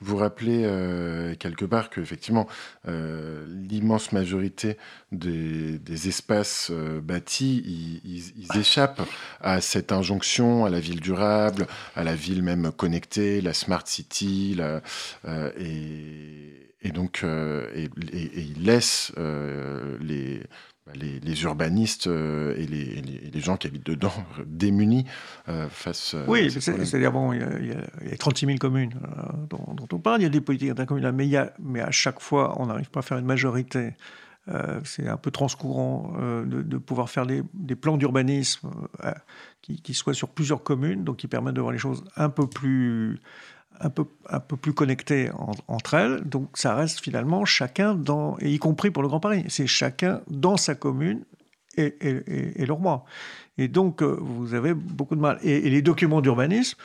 vous rappelez euh, quelque part que effectivement euh, l'immense majorité des, des espaces euh, bâtis, ils, ils- ils échappent à cette injonction à la ville durable, à la ville même connectée, la smart city, la, euh, et, et donc euh, et, et- et ils laissent euh, les bah, les, les urbanistes euh, et, les, et les- gens qui habitent dedans démunis euh, face à Oui, c'est-à-dire, bon, il y, a, il y a- il y a 36 000 communes euh, dont, dont on parle, il y a des politiques intercommunales, mais, il y a, mais à chaque fois, on n'arrive pas à faire une majorité. C'est un peu transcourant de, de pouvoir faire des, des plans d'urbanisme qui, qui soient sur plusieurs communes, donc qui permettent de voir les choses un peu plus, un peu, plus connectées en- entre elles. Donc ça reste finalement chacun dans, et y compris pour le Grand Paris, c'est chacun dans sa commune et, le roi. Et donc, euh, vous avez beaucoup de mal. Et, les documents d'urbanisme,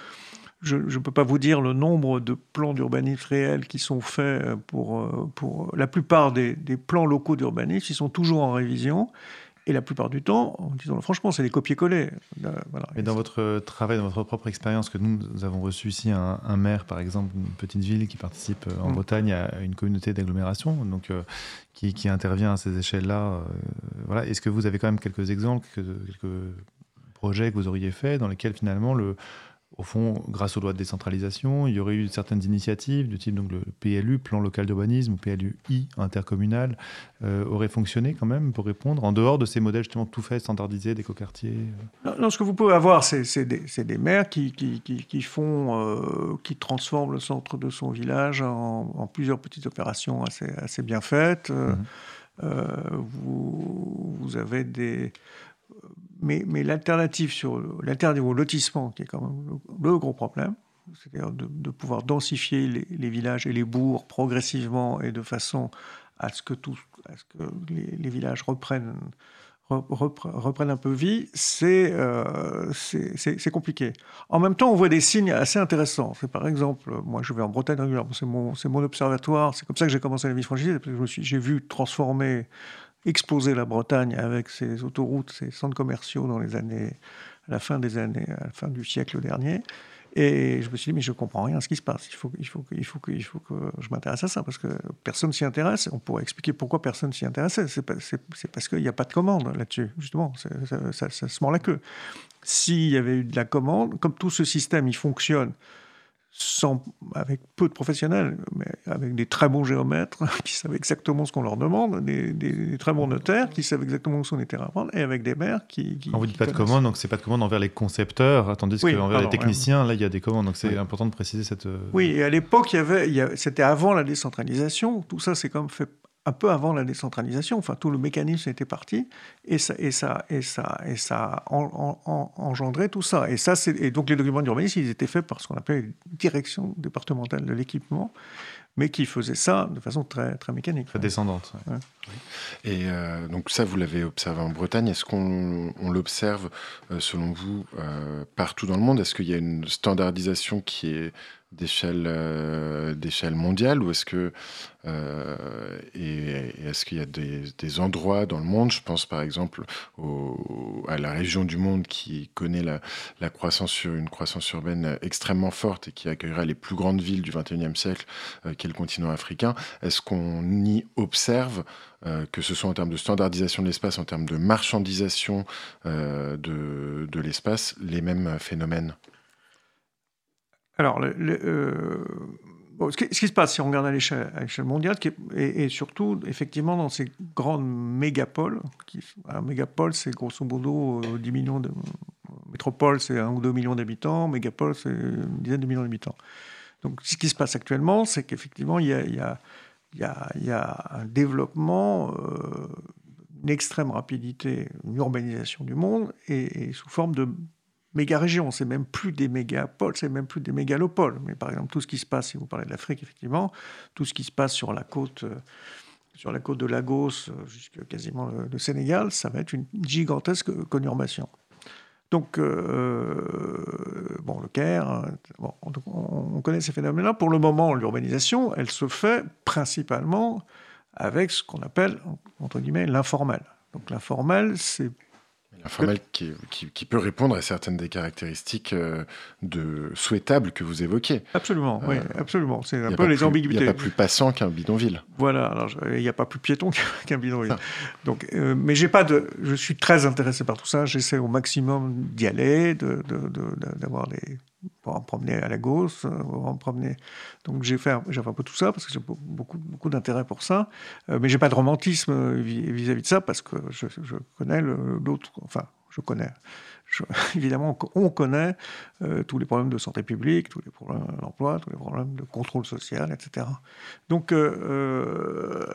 je ne peux pas vous dire le nombre de plans d'urbanisme réels qui sont faits euh, pour, euh, pour la plupart des, des plans locaux d'urbanisme. Ils sont toujours en révision. Et la plupart du temps, disons franchement, c'est des copier-coller. Voilà. Mais dans votre travail, dans votre propre expérience, que nous, nous avons reçu ici un, un maire, par exemple, d'une petite ville qui participe euh, en Mm. Bretagne à une communauté d'agglomération, donc euh, qui, qui intervient à ces échelles-là. euh, voilà. Est-ce que vous avez quand même quelques exemples, quelques, quelques projets que vous auriez faits dans lesquels finalement le au fond, grâce aux lois de décentralisation, il y aurait eu certaines initiatives du type donc le PLU, plan local d'urbanisme, ou PLUI, intercommunal, euh, aurait fonctionné quand même pour répondre, en dehors de ces modèles justement tout faits, standardisés, d'écoquartiers euh. Non, non, ce que vous pouvez avoir, c'est des, maires qui, qui, qui, qui font, euh, qui transforment le centre de son village en, en plusieurs petites opérations assez, assez bien faites. Mhm. euh, vous, vous avez des. Mais, l'alternative sur l'alternative au lotissement, qui est quand même le, gros problème, c'est-à-dire de, pouvoir densifier les, villages et les bourgs progressivement et de façon à ce que, tout, à ce que les, villages reprennent, reprennent un peu vie, euh, c'est compliqué. En même temps, on voit des signes assez intéressants. Par exemple, moi je vais en Bretagne régulièrement, c'est mon, mon observatoire, c'est comme ça que j'ai commencé la vie franchisée, j'ai vu transformer, exploser la Bretagne avec ses autoroutes, ses centres commerciaux dans les années, à la fin des années, à la fin du siècle dernier. Et je me suis dit, mais je comprends rien à ce qui se passe. Il faut, il faut, il faut, il faut que je m'intéresse à ça parce que personne s'y intéresse. On pourrait expliquer pourquoi personne s'y intéresse. C'est parce qu'il n'y a pas de commande là-dessus, justement. Ça, ça, se mord la queue. S'il y avait eu de la commande, comme tout ce système, il fonctionne sans, avec peu de professionnels, mais avec des très bons géomètres qui savent exactement ce qu'on leur demande, des, très bons notaires qui savent exactement où sont les terrains à prendre, et avec des maires qui. qui Quand vous dites pas de commandes, donc c'est pas de commandes envers les concepteurs, tandis qu'envers les techniciens, là il y a des commandes, donc c'est important de préciser cette. Euh, oui, et à l'époque, il y avait, c'était avant la décentralisation, tout ça c'est comme fait un peu avant la décentralisation. Enfin, tout le mécanisme était parti et ça, et ça, et ça, et ça engendrait tout ça. Et, ça, et donc les documents d'urbanisme, ils étaient faits par ce qu'on appelle direction départementale de l'équipement, mais qui faisait ça de façon très, très mécanique. Très descendante. Et euh, donc ça, vous l'avez observé en Bretagne. Est-ce qu'on l'observe, euh, selon vous, euh, partout dans le monde? Est-ce qu'il y a une standardisation qui est d'échelle euh, d'échelle mondiale? Ou est-ce que euh, et, est-ce qu'il y a des, des, endroits dans le monde? Je pense par exemple au, à la région du monde qui connaît la, la, croissance sur une croissance urbaine extrêmement forte et qui accueillera les plus grandes villes du 21e siècle euh, le continent africain est-ce qu'on y observe que ce soit en termes de standardisation de l'espace, en termes de marchandisation de, de l'espace, les mêmes phénomènes? Alors, euh, ce, qui, se passe si on regarde à l'échelle mondiale, et, surtout, effectivement, dans ces grandes mégapoles, qui, un mégapole, c'est grosso modo 10 euh, millions de. Métropole, c'est 1 ou 2 millions d'habitants, mégapole, c'est une dizaine de millions d'habitants. Donc, ce qui se passe actuellement, c'est qu'effectivement, il y a, un développement, euh, une extrême rapidité, une urbanisation du monde, et sous forme de méga-régions, c'est même plus des mégapoles, c'est même plus des mégalopoles. Mais par exemple, tout ce qui se passe, si vous parlez de l'Afrique, effectivement, tout ce qui se passe sur la côte, euh, sur la côte de Lagos euh, jusqu'à quasiment le, Sénégal, ça va être une gigantesque conurbation. Donc, euh, bon, le Caire, bon, on, connaît ces phénomènes-là. Pour le moment, l'urbanisation, elle se fait principalement avec ce qu'on appelle, entre guillemets, l'informel. Donc l'informel, c'est Informel qui, qui, peut répondre à certaines des caractéristiques euh, de souhaitables que vous évoquez. Absolument, oui, euh, absolument. C'est un peu les ambiguïtés. Il n'y a pas plus passant qu'un bidonville. Voilà, alors il n'y a pas plus piéton qu'un bidonville. Donc, euh, mais j'ai pas de, je suis très intéressé par tout ça. J'essaie au maximum d'y aller, d'avoir de, de, des pour en promener à la gauche, pour en promener. Donc j'ai fait, fait un peu tout ça parce que j'ai beaucoup, beaucoup d'intérêt pour ça, euh, mais j'ai pas de romantisme vis-à-vis de ça parce que je, connais l'autre, enfin je connais. évidemment, on connaît euh, tous les problèmes de santé publique, tous les problèmes d'emploi, tous les problèmes de contrôle social, etc. Donc euh,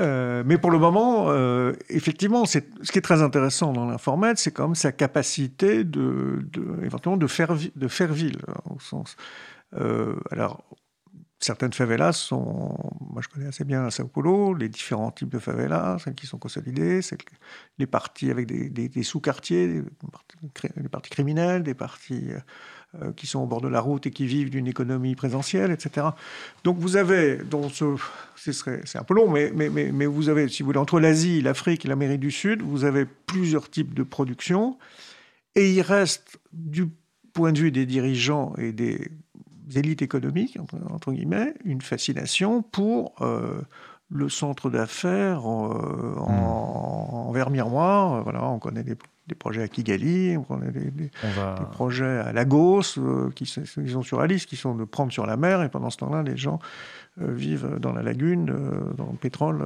euh, mais pour le moment, euh, effectivement, ce qui est très intéressant dans l'informel, c'est quand même sa capacité de, éventuellement de faire, de faire ville, sens. Euh, alors, certaines favelas sont, moi je connais assez bien à Sao Paulo, les différents types de favelas, celles qui sont consolidées, les parties avec des, sous-quartiers, des, parties criminelles, des parties euh, qui sont au bord de la route et qui vivent d'une économie présentielle, etc. Donc vous avez, dans ce, c'est un peu long, mais, mais, mais, mais, vous avez, si vous voulez, entre l'Asie, l'Afrique et l'Amérique du Sud, vous avez plusieurs types de production, et il reste, du point de vue des dirigeants et des élites économiques, entre, guillemets, une fascination pour euh, le centre d'affaires euh, en, mmh. verre miroir. Voilà, on connaît des des projets à Kigali, on a des, des, projets à Lagos euh, qui, sont sur Alice, qui sont de prendre sur la mer, et pendant ce temps-là, les gens euh, vivent dans la lagune, euh, dans le pétrole.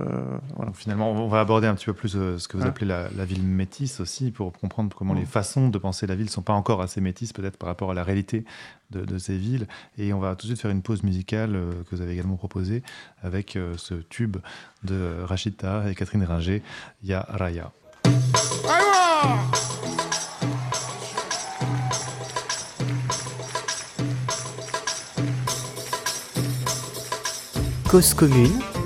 Voilà. Finalement, on va aborder un petit peu plus ce que vous appelez la, ville métisse aussi, pour comprendre comment les façons de penser la ville ne sont pas encore assez métisses, peut-être par rapport à la réalité de, ces villes. Et on va tout de suite faire une pause musicale que vous avez également proposée avec ce tube de Rachida et Catherine Ringer, Ya Raya. Cause commune.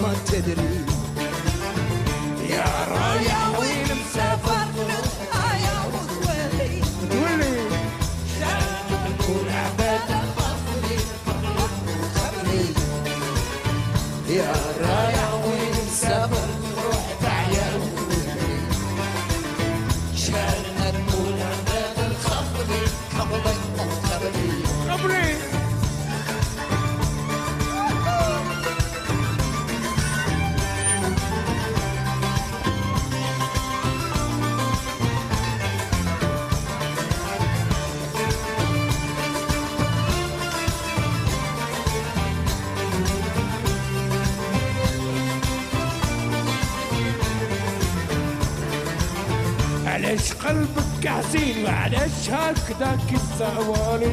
maddedir أعوالي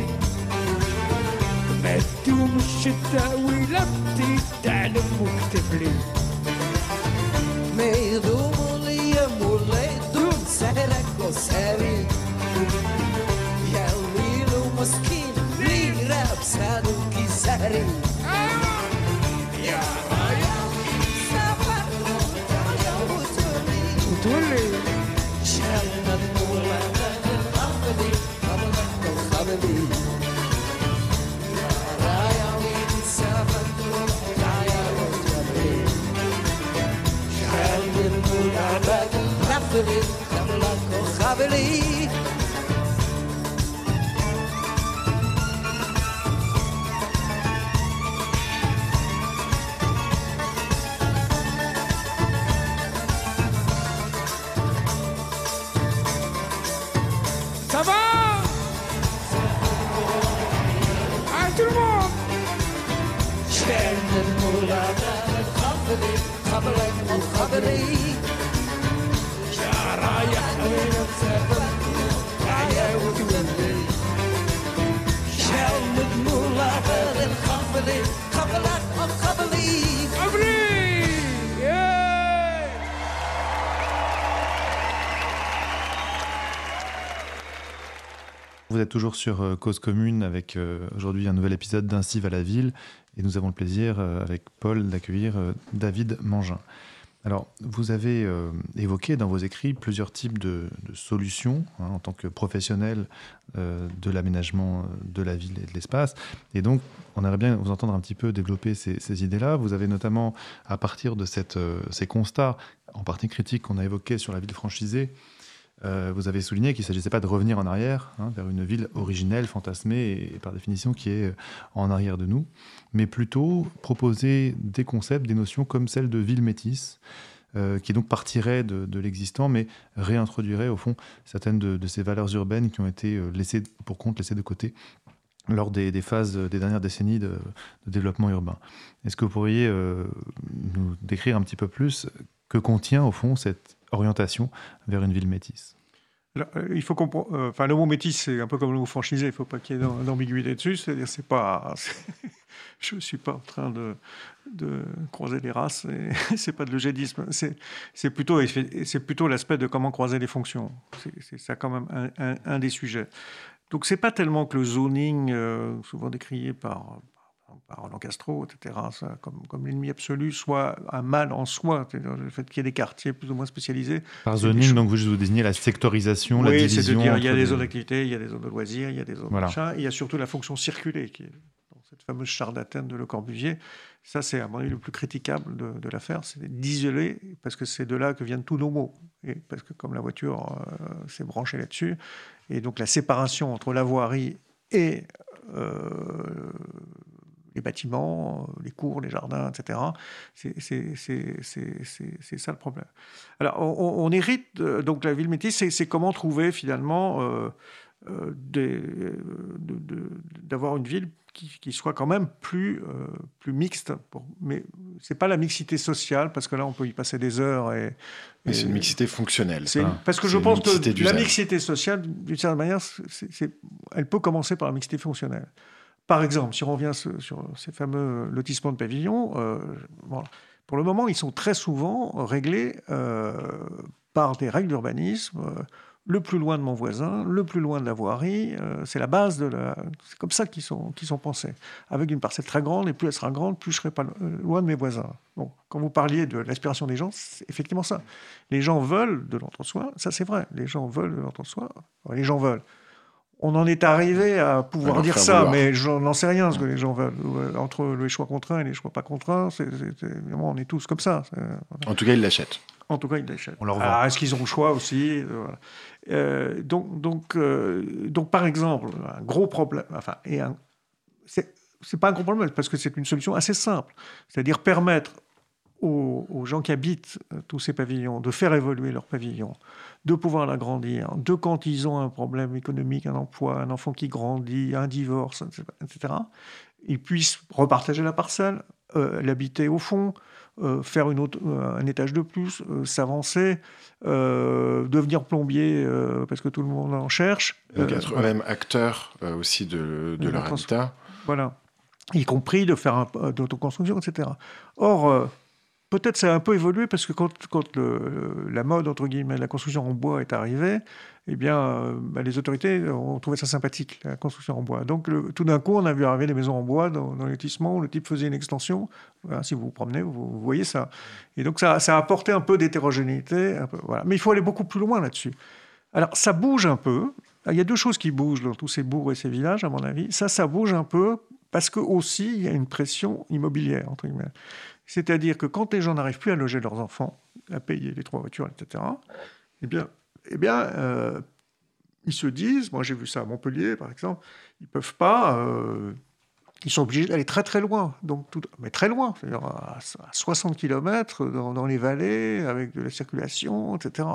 مدوا مش التأويلة بتتأوي الخبلي قبلك الخبلي يا رايح وين مسافر رايا وتولي شالنا نقول الخبلي قبلك الخبلي قبلي Yeah Vous êtes toujours sur euh, Cause Commune avec euh, aujourd'hui un nouvel épisode d'Inci va la ville et nous avons le plaisir euh, avec Paul d'accueillir euh, David Mangin. Alors, vous avez euh, évoqué dans vos écrits plusieurs types de, solutions hein, en tant que professionnel de l'aménagement de la ville et de l'espace. Et donc, on aimerait bien vous entendre un petit peu développer ces, idées-là. Vous avez notamment, à partir de ces constats, en partie critiques qu'on a évoqués sur la ville franchisée, vous avez souligné qu'il ne s'agissait pas de revenir en arrière hein, vers une ville originelle, fantasmée et, par définition qui est en arrière de nous, mais plutôt proposer des concepts, des notions comme celle de ville métisse, euh, qui donc partirait de, de l'existant, mais réintroduirait au fond certaines de, ces valeurs urbaines qui ont été euh, laissées pour compte, laissées de côté lors des, phases des dernières décennies de, développement urbain. Est-ce que vous pourriez euh, nous décrire un petit peu plus que contient au fond cette orientation vers une ville métisse? Il faut comprendre. euh, Enfin, le mot métis, c'est un peu comme le mot franchisé. Il ne faut pas qu'il y ait d'am- d'ambiguïté dessus. C'est-à-dire, c'est pas. Je ne suis pas en train de, croiser les races. C'est pas de l'eugénisme. C'est plutôt, c'est plutôt l'aspect de comment croiser les fonctions. C'est ça quand même un des sujets. Donc, c'est pas tellement que le zoning, euh, souvent décrié par par Roland Castro, etc., ça, comme, comme l'ennemi absolu, soit un mal en soi, le fait qu'il y ait des quartiers plus ou moins spécialisés, Par zoning, donc vous, vous désignez la sectorisation, la oui, division. c'est de dire il y a des zones d'activité, il y a des zones de loisirs, il y a des zones Voilà. machin, il y a surtout la fonction circulée qui est dans cette fameuse charte d'Athènes de Le Corbusier. Ça, c'est à mon avis le plus critiquable de, de l'affaire, c'est d'isoler, parce que c'est de là que viennent tous nos maux. Et parce que comme la voiture euh, s'est branchée là-dessus, et donc la séparation entre la voirie et euh, les bâtiments, les cours, les jardins, etc. C'est- ça le problème. Alors, on, on- hérite, euh, donc la ville métisse, c'est- comment trouver finalement euh, euh, euh, de- de- d'avoir une ville qui, qui soit quand même plus, euh, plus mixte. Pour- mais c'est pas la mixité sociale, parce que là, on peut y passer des heures. Et, Mais c'est et- une mixité fonctionnelle. Voilà. parce que je pense que la mixité sociale, d'une certaine manière, elle peut commencer par la mixité fonctionnelle. Par exemple, si on revient sur, ces fameux lotissements de pavillons, euh, pour le moment, ils sont très souvent réglés euh, par des règles d'urbanisme. euh, le plus loin de mon voisin, le plus loin de la voirie, euh, c'est la base de la. C'est comme ça qu'ils sont, qu'ils sont pensés. Avec une parcelle très grande, et plus elle sera grande, plus je serai pas lo- euh, loin de mes voisins. Bon, quand vous parliez de l'aspiration des gens, c'est effectivement ça. Les gens veulent de l'entre-soi, ça c'est vrai. Les gens veulent de l'entre-soi. Les gens veulent. On en est arrivé à pouvoir dire ça, vouloir. mais je n'en sais rien ce que les gens veulent. Entre les choix contraints et les choix pas contraints, c'est, c'est- c'est- évidemment, on est tous comme ça. En tout cas, ils l'achètent. en tout cas, ils l'achètent. On leur vend. Alors, est-ce qu'ils ont le choix aussi Euh, voilà. Euh, donc, donc, euh, donc, par exemple, un gros problème, enfin, et un, c'est, c'est pas un gros problème parce que c'est une solution assez simple, c'est-à-dire permettre aux, aux gens qui habitent tous ces pavillons de faire évoluer leur pavillon, de pouvoir l'agrandir, de quand ils ont un problème économique, un emploi, un enfant qui grandit, un divorce, etc., ils puissent repartager la parcelle, euh, l'habiter au fond, euh, faire une autre- euh, un étage de plus, s'avancer, devenir plombier parce que tout le monde en cherche. Donc être eux-mêmes acteurs aussi de, de leur habitat. Voilà. Y compris de faire un, d'autoconstruction, etc. Or, peut-être ça a un peu évolué parce que quand, la mode, entre guillemets, de la construction en bois est arrivée, eh bien, euh, bah, les autorités ont trouvé ça sympathique, la construction en bois. Donc, tout d'un coup, on a vu arriver des maisons en bois dans, dans les où le type faisait une extension. Si vous vous promenez, vous, voyez ça. Et donc, ça, a apporté un peu d'hétérogénéité. Mais il faut aller beaucoup plus loin là-dessus. Alors, ça bouge un peu. Il y a deux choses qui bougent dans tous ces bourgs et ces villages, à mon avis. Ça, ça bouge un peu parce que aussi il y a une pression immobilière, entre guillemets. C'est-à-dire que quand les gens n'arrivent plus à loger leurs enfants, à payer les trois voitures, etc., eh bien, eh bien euh, ils se disent, moi j'ai vu ça à Montpellier par exemple, ils peuvent pas, euh, ils sont obligés d'aller très très loin, donc tout, mais très loin, c'est-à-dire à, à 60 km dans les vallées, avec de la circulation, etc.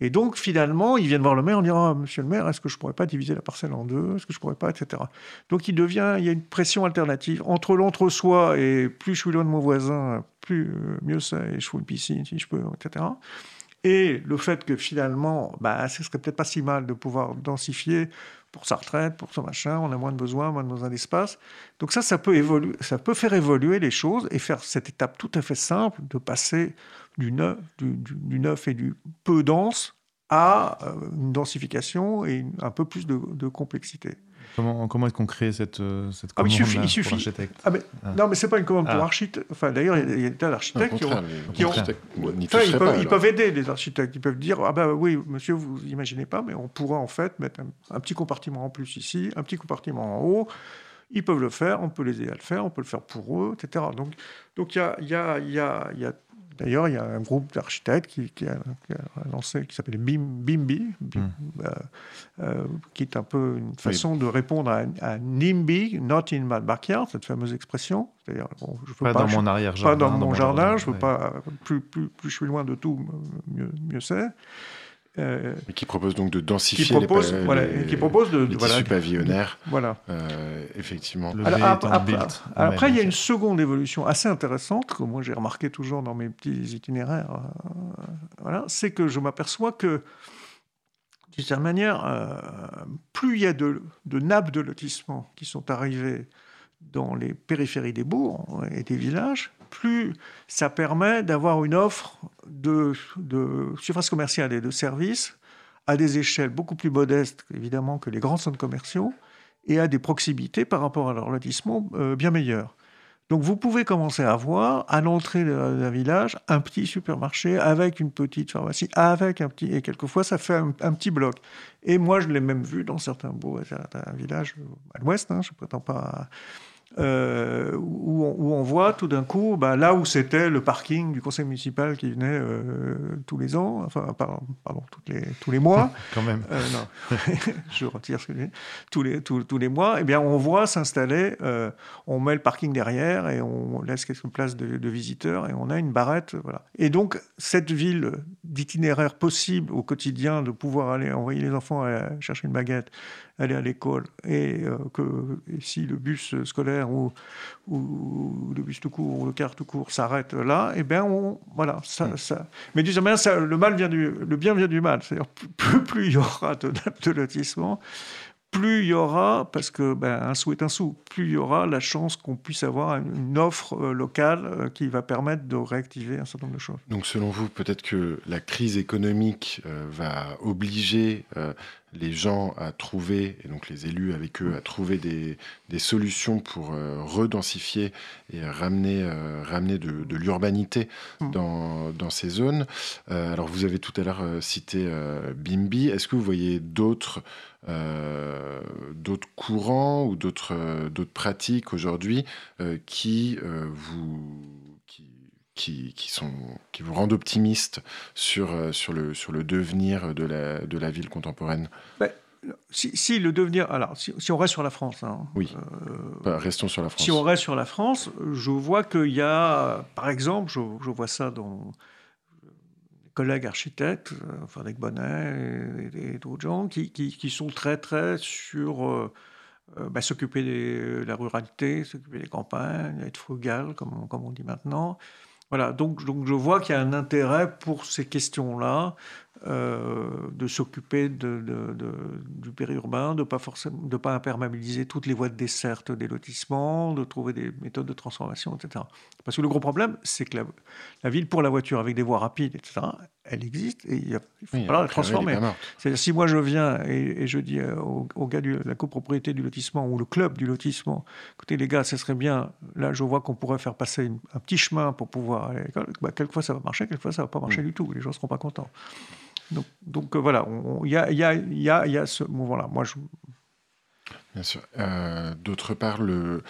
Et donc, finalement, ils viennent voir le maire en disant ah, Monsieur le maire, est-ce que je ne pourrais pas diviser la parcelle en deux? Est-ce que je ne pourrais pas etc. Donc, il devient, il y a une pression alternative entre l'entre-soi et plus je suis loin de mon voisin, plus euh, mieux c'est, et je fous une piscine si je peux, etc. Et le fait que finalement, bah, ce serait peut-être pas si mal de pouvoir densifier pour sa retraite, pour son machin, on a moins de besoins, moins de besoin d'espace. Donc ça, ça peut, évoluer, ça peut faire évoluer les choses et faire cette étape tout à fait simple de passer du neuf, du, du- du neuf et du peu dense à euh, une densification et un peu plus de, de complexité. Comment, comment est-ce qu'on crée cette, euh, Ah, il commande suffit- il pour suffit. l'architecte Ah, mais, Ah. Non, mais c'est pas une commande Ah. pour architecte. Enfin, d'ailleurs, il y a- il des tas d'architectes qui ont, qui Enfin, ils, peuvent, pas, ils alors. peuvent aider les architectes. Ils peuvent dire Ah, bah oui, monsieur, vous imaginez pas, mais on pourra en fait mettre un, un petit compartiment en plus ici, un petit compartiment en haut. Ils peuvent le faire, on peut les aider à le faire, on peut le faire pour eux, etc. Donc, donc il y a, il y a, il y a, il y a- D'ailleurs, il y a un groupe d'architectes qui, qui a, qui a lancé, qui s'appelle BIM, BIMBI, BIM, euh, euh, qui est un peu une façon de répondre à, à NIMBY, Not in my backyard, cette fameuse expression. C'est-à-dire, bon, je peux Pas pas, dans je- mon arrière-jardin. pas dans, mon jardin, je veux ouais. pas plus, plus, plus je suis loin de tout, mieux, mieux c'est. Euh, qui propose donc de densifier qui propose, les, voilà, les- et qui propose de, les voilà, tissus pavillonnaires. voilà. Euh, effectivement. Le Alors, est après, en après- built. après, il y a une seconde évolution assez intéressante que moi j'ai remarqué toujours dans mes petits itinéraires. euh, voilà, c'est que je m'aperçois que d'une certaine manière, euh, plus il y a de, de nappes de lotissement qui sont arrivées dans les périphéries des bourgs et des villages, plus ça permet d'avoir une offre de, de surface commerciale et de services à des échelles beaucoup plus modestes, évidemment, que les grands centres commerciaux, et à des proximités par rapport à leur lotissement euh, bien meilleures. Donc vous pouvez commencer à voir à l'entrée d'un village un petit supermarché avec une petite pharmacie, avec un petit et quelquefois ça fait un, petit bloc. Et moi je l'ai même vu dans certains villages à l'ouest, hein, je prétends pas. Euh, où, on, où on voit tout d'un coup, bah, là où c'était le parking du conseil municipal qui venait euh, tous les ans, enfin pardon, pardon, toutes les, tous les mois, Quand même. euh, non, je retire ce que. Tous les, tous, tous les mois, eh bien, on voit s'installer, on met le parking derrière et on laisse quelques places de, de visiteurs et on a une barrette. Voilà. Et donc, cette ville d'itinéraire possible au quotidien, de pouvoir aller envoyer les enfants à chercher une baguette, aller à l'école, et que et si le bus scolaire ou, ou le bus tout court ou le car tout court s'arrête là, eh bien, on, voilà, ça, ça. Mais manière, ça, le mal vient du, le bien vient du mal. C'est-à-dire plus, plus, plus il y aura de, de lotissement, plus il y aura, parce que ben, un sou est un sou, plus il y aura la chance qu'on puisse avoir une offre euh, locale euh, qui va permettre de réactiver un certain nombre de choses. Donc selon vous, peut-être que la crise économique euh, va obliger les gens à trouver, et donc les élus avec eux, à trouver des, des solutions pour redensifier et ramener, ramener de, de l'urbanité Mm. dans, dans ces zones. Alors vous avez tout à l'heure cité Bimbi. Est-ce que vous voyez d'autres d'autres courants ou d'autres euh, pratiques aujourd'hui euh, qui euh, vous qui, qui, qui sont qui vous rendent optimiste sur euh, sur le sur le devenir de la de la ville contemporaine? Si, si le devenir. Alors, si, si on reste sur la France. hein, Oui. euh, Enfin, restons sur la France Si on reste sur la France, je vois qu'il y a, par exemple, je, je vois ça dans collègues architectes, euh, Frédéric Bonnet et, et d'autres gens, qui, qui, qui sont très, très sur euh, euh, bah, s'occuper de la ruralité, s'occuper des campagnes, être frugal, comme, comme on dit maintenant. Voilà, donc, donc je vois qu'il y a un intérêt pour ces questions-là, de s'occuper de, de- de- du périurbain, de pas forcément, de pas imperméabiliser toutes les voies de desserte des lotissements, de trouver des méthodes de transformation, etc. Parce que le gros problème, c'est que la, la ville pour la voiture avec des voies rapides, etc., elle existe et il, il faut Oui, pas la transformer. C'est-à-dire, si moi je viens et, et je dis euh, au, au gars de la copropriété du lotissement ou le club du lotissement, écoutez les gars, ce serait bien, là je vois qu'on pourrait faire passer une- un petit chemin pour pouvoir aller à l'école, bah, quelquefois ça va marcher, quelquefois ça va pas marcher du tout, les gens seront pas contents. Donc, voilà, il y a ce mouvement-là. Moi, je, Bien sûr. Euh, D'autre part, le,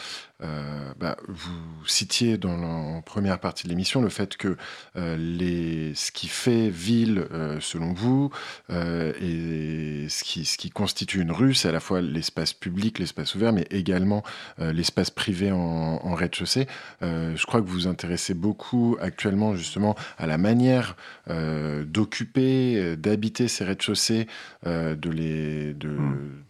euh, bah, vous citiez dans la première partie de l'émission le fait que euh, les, ce qui fait ville, euh, selon vous, et ce qui, ce qui constitue une rue, c'est à la fois l'espace public, l'espace ouvert, mais également l'espace privé en, en rez-de-chaussée. Je crois que vous vous intéressez beaucoup actuellement justement à la manière d'occuper, d'habiter ces rez-de-chaussée, euh, de, les, de,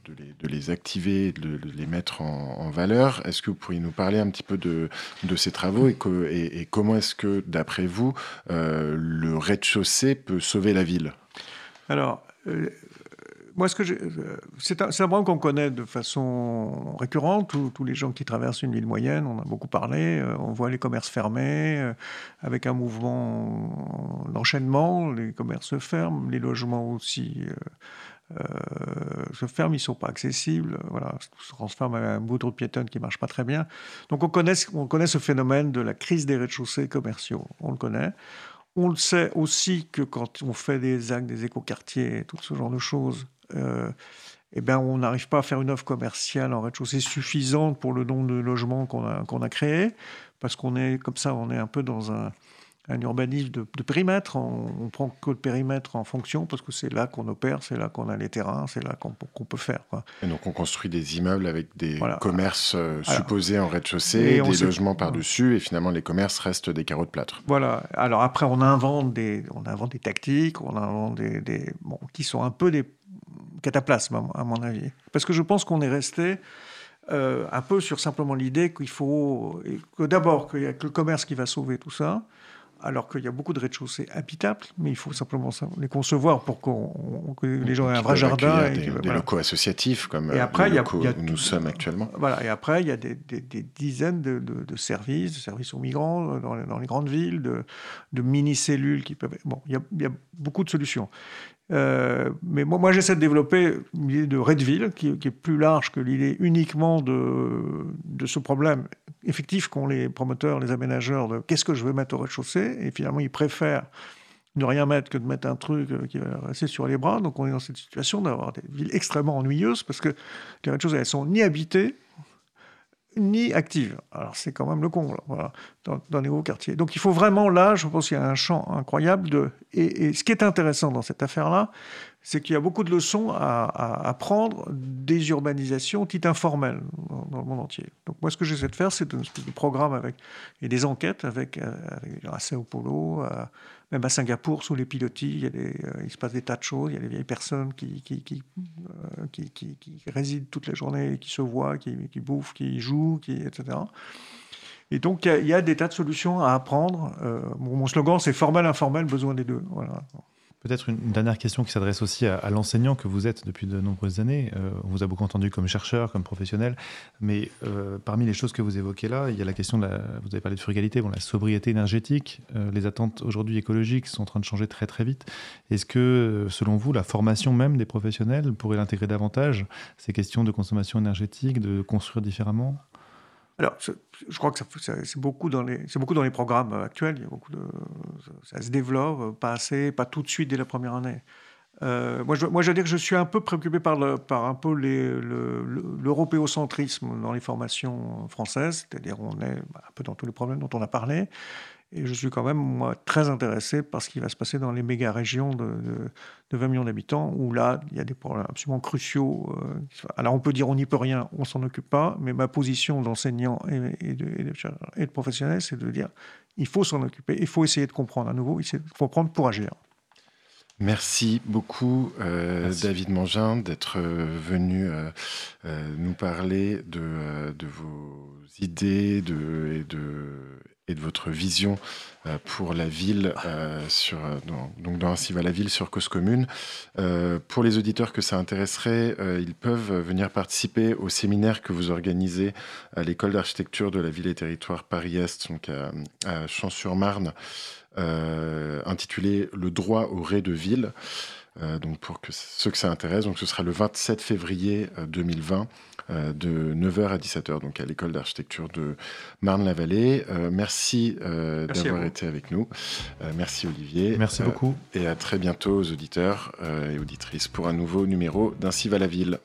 de, les, de les activer, de, de les mettre en, en valeur. Est-ce que vous pourriez nous parler un petit peu de, de ces travaux et, que- et- comment est-ce que, d'après vous, euh, le rez-de-chaussée peut sauver la ville? Alors, euh, moi, ce que euh, c'est un, un qu'on connaît de façon récurrente. Tous, les gens qui traversent une ville moyenne, on a beaucoup parlé. on voit les commerces fermés, avec un mouvement d'enchaînement. Les commerces ferment, les logements aussi se ferment, ils ne sont pas accessibles. Voilà, tout se transforme en un bout de piétonne qui ne marche pas très bien. Donc, on connaît, on connaît ce phénomène de la crise des rez-de-chaussée commerciaux. On le connaît. On le sait aussi que quand on fait des actes, des écoquartiers, tout ce genre de choses, euh, eh ben, on n'arrive pas à faire une offre commerciale en rez-de-chaussée suffisante pour le nombre de logements qu'on a, qu'on a créés, parce qu'on est comme ça, on est un peu dans un, un urbanisme de, de périmètre. On, on prend que le périmètre en fonction parce que c'est là qu'on opère, c'est là qu'on a les terrains, c'est là qu'on peut faire. Quoi. Et donc on construit des immeubles avec des Voilà. commerces euh, Alors, supposés en rez-de-chaussée, des logements par-dessus, et finalement les commerces restent des carreaux de plâtre. Voilà. Alors après, on invente des, on invente des tactiques, on invente des, des- bon, qui sont un peu des cataplasmes, à mon- avis. Parce que je pense qu'on est resté euh, un peu sur simplement l'idée qu'il faut, que d'abord, qu'il n'y a que le commerce qui va sauver tout ça, alors qu'il y a beaucoup de rez-de-chaussée habitables, mais il faut simplement les concevoir pour qu'on, que les gens aient un vrai jardin. et Des, qui- des voilà. locaux associatifs comme Et euh, après, les il y a- locaux il y a où nous tout- sommes actuellement. Voilà, et après, il y a des, dizaines de, de- de services, de services aux migrants euh, dans les, dans les grandes villes, de, de mini-cellules qui peuvent... Bon, il y a, il y a beaucoup de solutions. Euh, mais moi, j'essaie de développer une idée de Redville qui, qui est plus large que l'idée uniquement de, de ce problème effectif qu'ont les promoteurs, les aménageurs de qu'est-ce que je veux mettre au rez-de-chaussée. Et finalement, ils préfèrent ne rien mettre que de mettre un truc euh, qui va rester sur les bras. Donc on est dans cette situation d'avoir des villes extrêmement ennuyeuses parce que les rez-de-chaussée, elles sont ni habitées, ni actives. Alors c'est quand même le comble, voilà, dans, les hauts quartiers. Donc il faut vraiment là, je pense qu'il y a un champ incroyable de. Et ce qui est intéressant dans cette affaire-là, c'est qu'il y a beaucoup de leçons à, à, à prendre des urbanisations dites informelles dans, dans le monde entier. Donc moi, ce que j'essaie de faire, c'est un espèce de programme avec et des enquêtes avec, euh, avec à Sao Paulo, à- même à Singapour, sous les pilotis, euh, il se passe des tas de choses. Il y a des vieilles personnes qui, euh, résident toute la journée, qui se voient, qui, bouffent, qui jouent, etc. Et donc, il y, a, des tas de solutions à apprendre. Euh, mon, mon slogan, c'est formel, informel, besoin des deux. Voilà. Peut-être une, dernière question qui s'adresse aussi à, l'enseignant que vous êtes depuis de nombreuses années. Euh, on vous a beaucoup entendu comme chercheur, comme professionnel, mais euh, parmi les choses que vous évoquez là, il y a la question de la, vous avez parlé de frugalité, bon, la sobriété énergétique. Euh, les attentes aujourd'hui écologiques sont en train de changer très très vite. Est-ce que, selon vous, la formation même des professionnels pourrait l'intégrer davantage ces questions de consommation énergétique, de construire différemment? Alors, je crois que c'est beaucoup, dans les- programmes actuels. Ça, se développe, euh, pas assez, pas tout de suite dès la première année. Euh, moi, je, moi, je dire que je suis un peu préoccupé par, un peu l'européocentrisme dans les formations françaises, c'est-à-dire on est bah, un peu dans tous les problèmes dont on a parlé. Et je suis quand même, moi, très intéressé par ce qui va se passer dans les méga-régions de, de- de 20 millions d'habitants, où là, il y a des problèmes absolument cruciaux. euh, alors, on peut dire on n'y peut rien, on s'en occupe pas, mais ma position d'enseignant et, et de, et et de professionnel, c'est de dire il faut s'en occuper, il faut essayer de comprendre à nouveau, il faut comprendre pour agir. Merci beaucoup, euh, Merci. David Mangin, d'être euh, venu euh, euh, nous parler de, de vos idées de, et, de, et de votre vision euh, pour la ville, euh, euh, dans, donc dans Ainsi va la ville sur Cause Commune. Pour les auditeurs que ça intéresserait, ils peuvent venir participer au séminaire que vous organisez à l'école d'architecture de la ville et territoire Paris-Est, donc à, à Champs-sur-Marne, intitulé Le droit au ré de ville. Donc pour que ceux que ça intéresse, donc ce sera le 27 février euh, 2020 euh, de 9h à 17h, donc à l'école d'architecture de Marne-la-Vallée. Euh, merci euh, Merci d'avoir été avec nous. Euh, merci Olivier. Merci Euh, beaucoup. Et à très bientôt aux auditeurs euh, et auditrices pour un nouveau numéro d'Ainsi va la ville.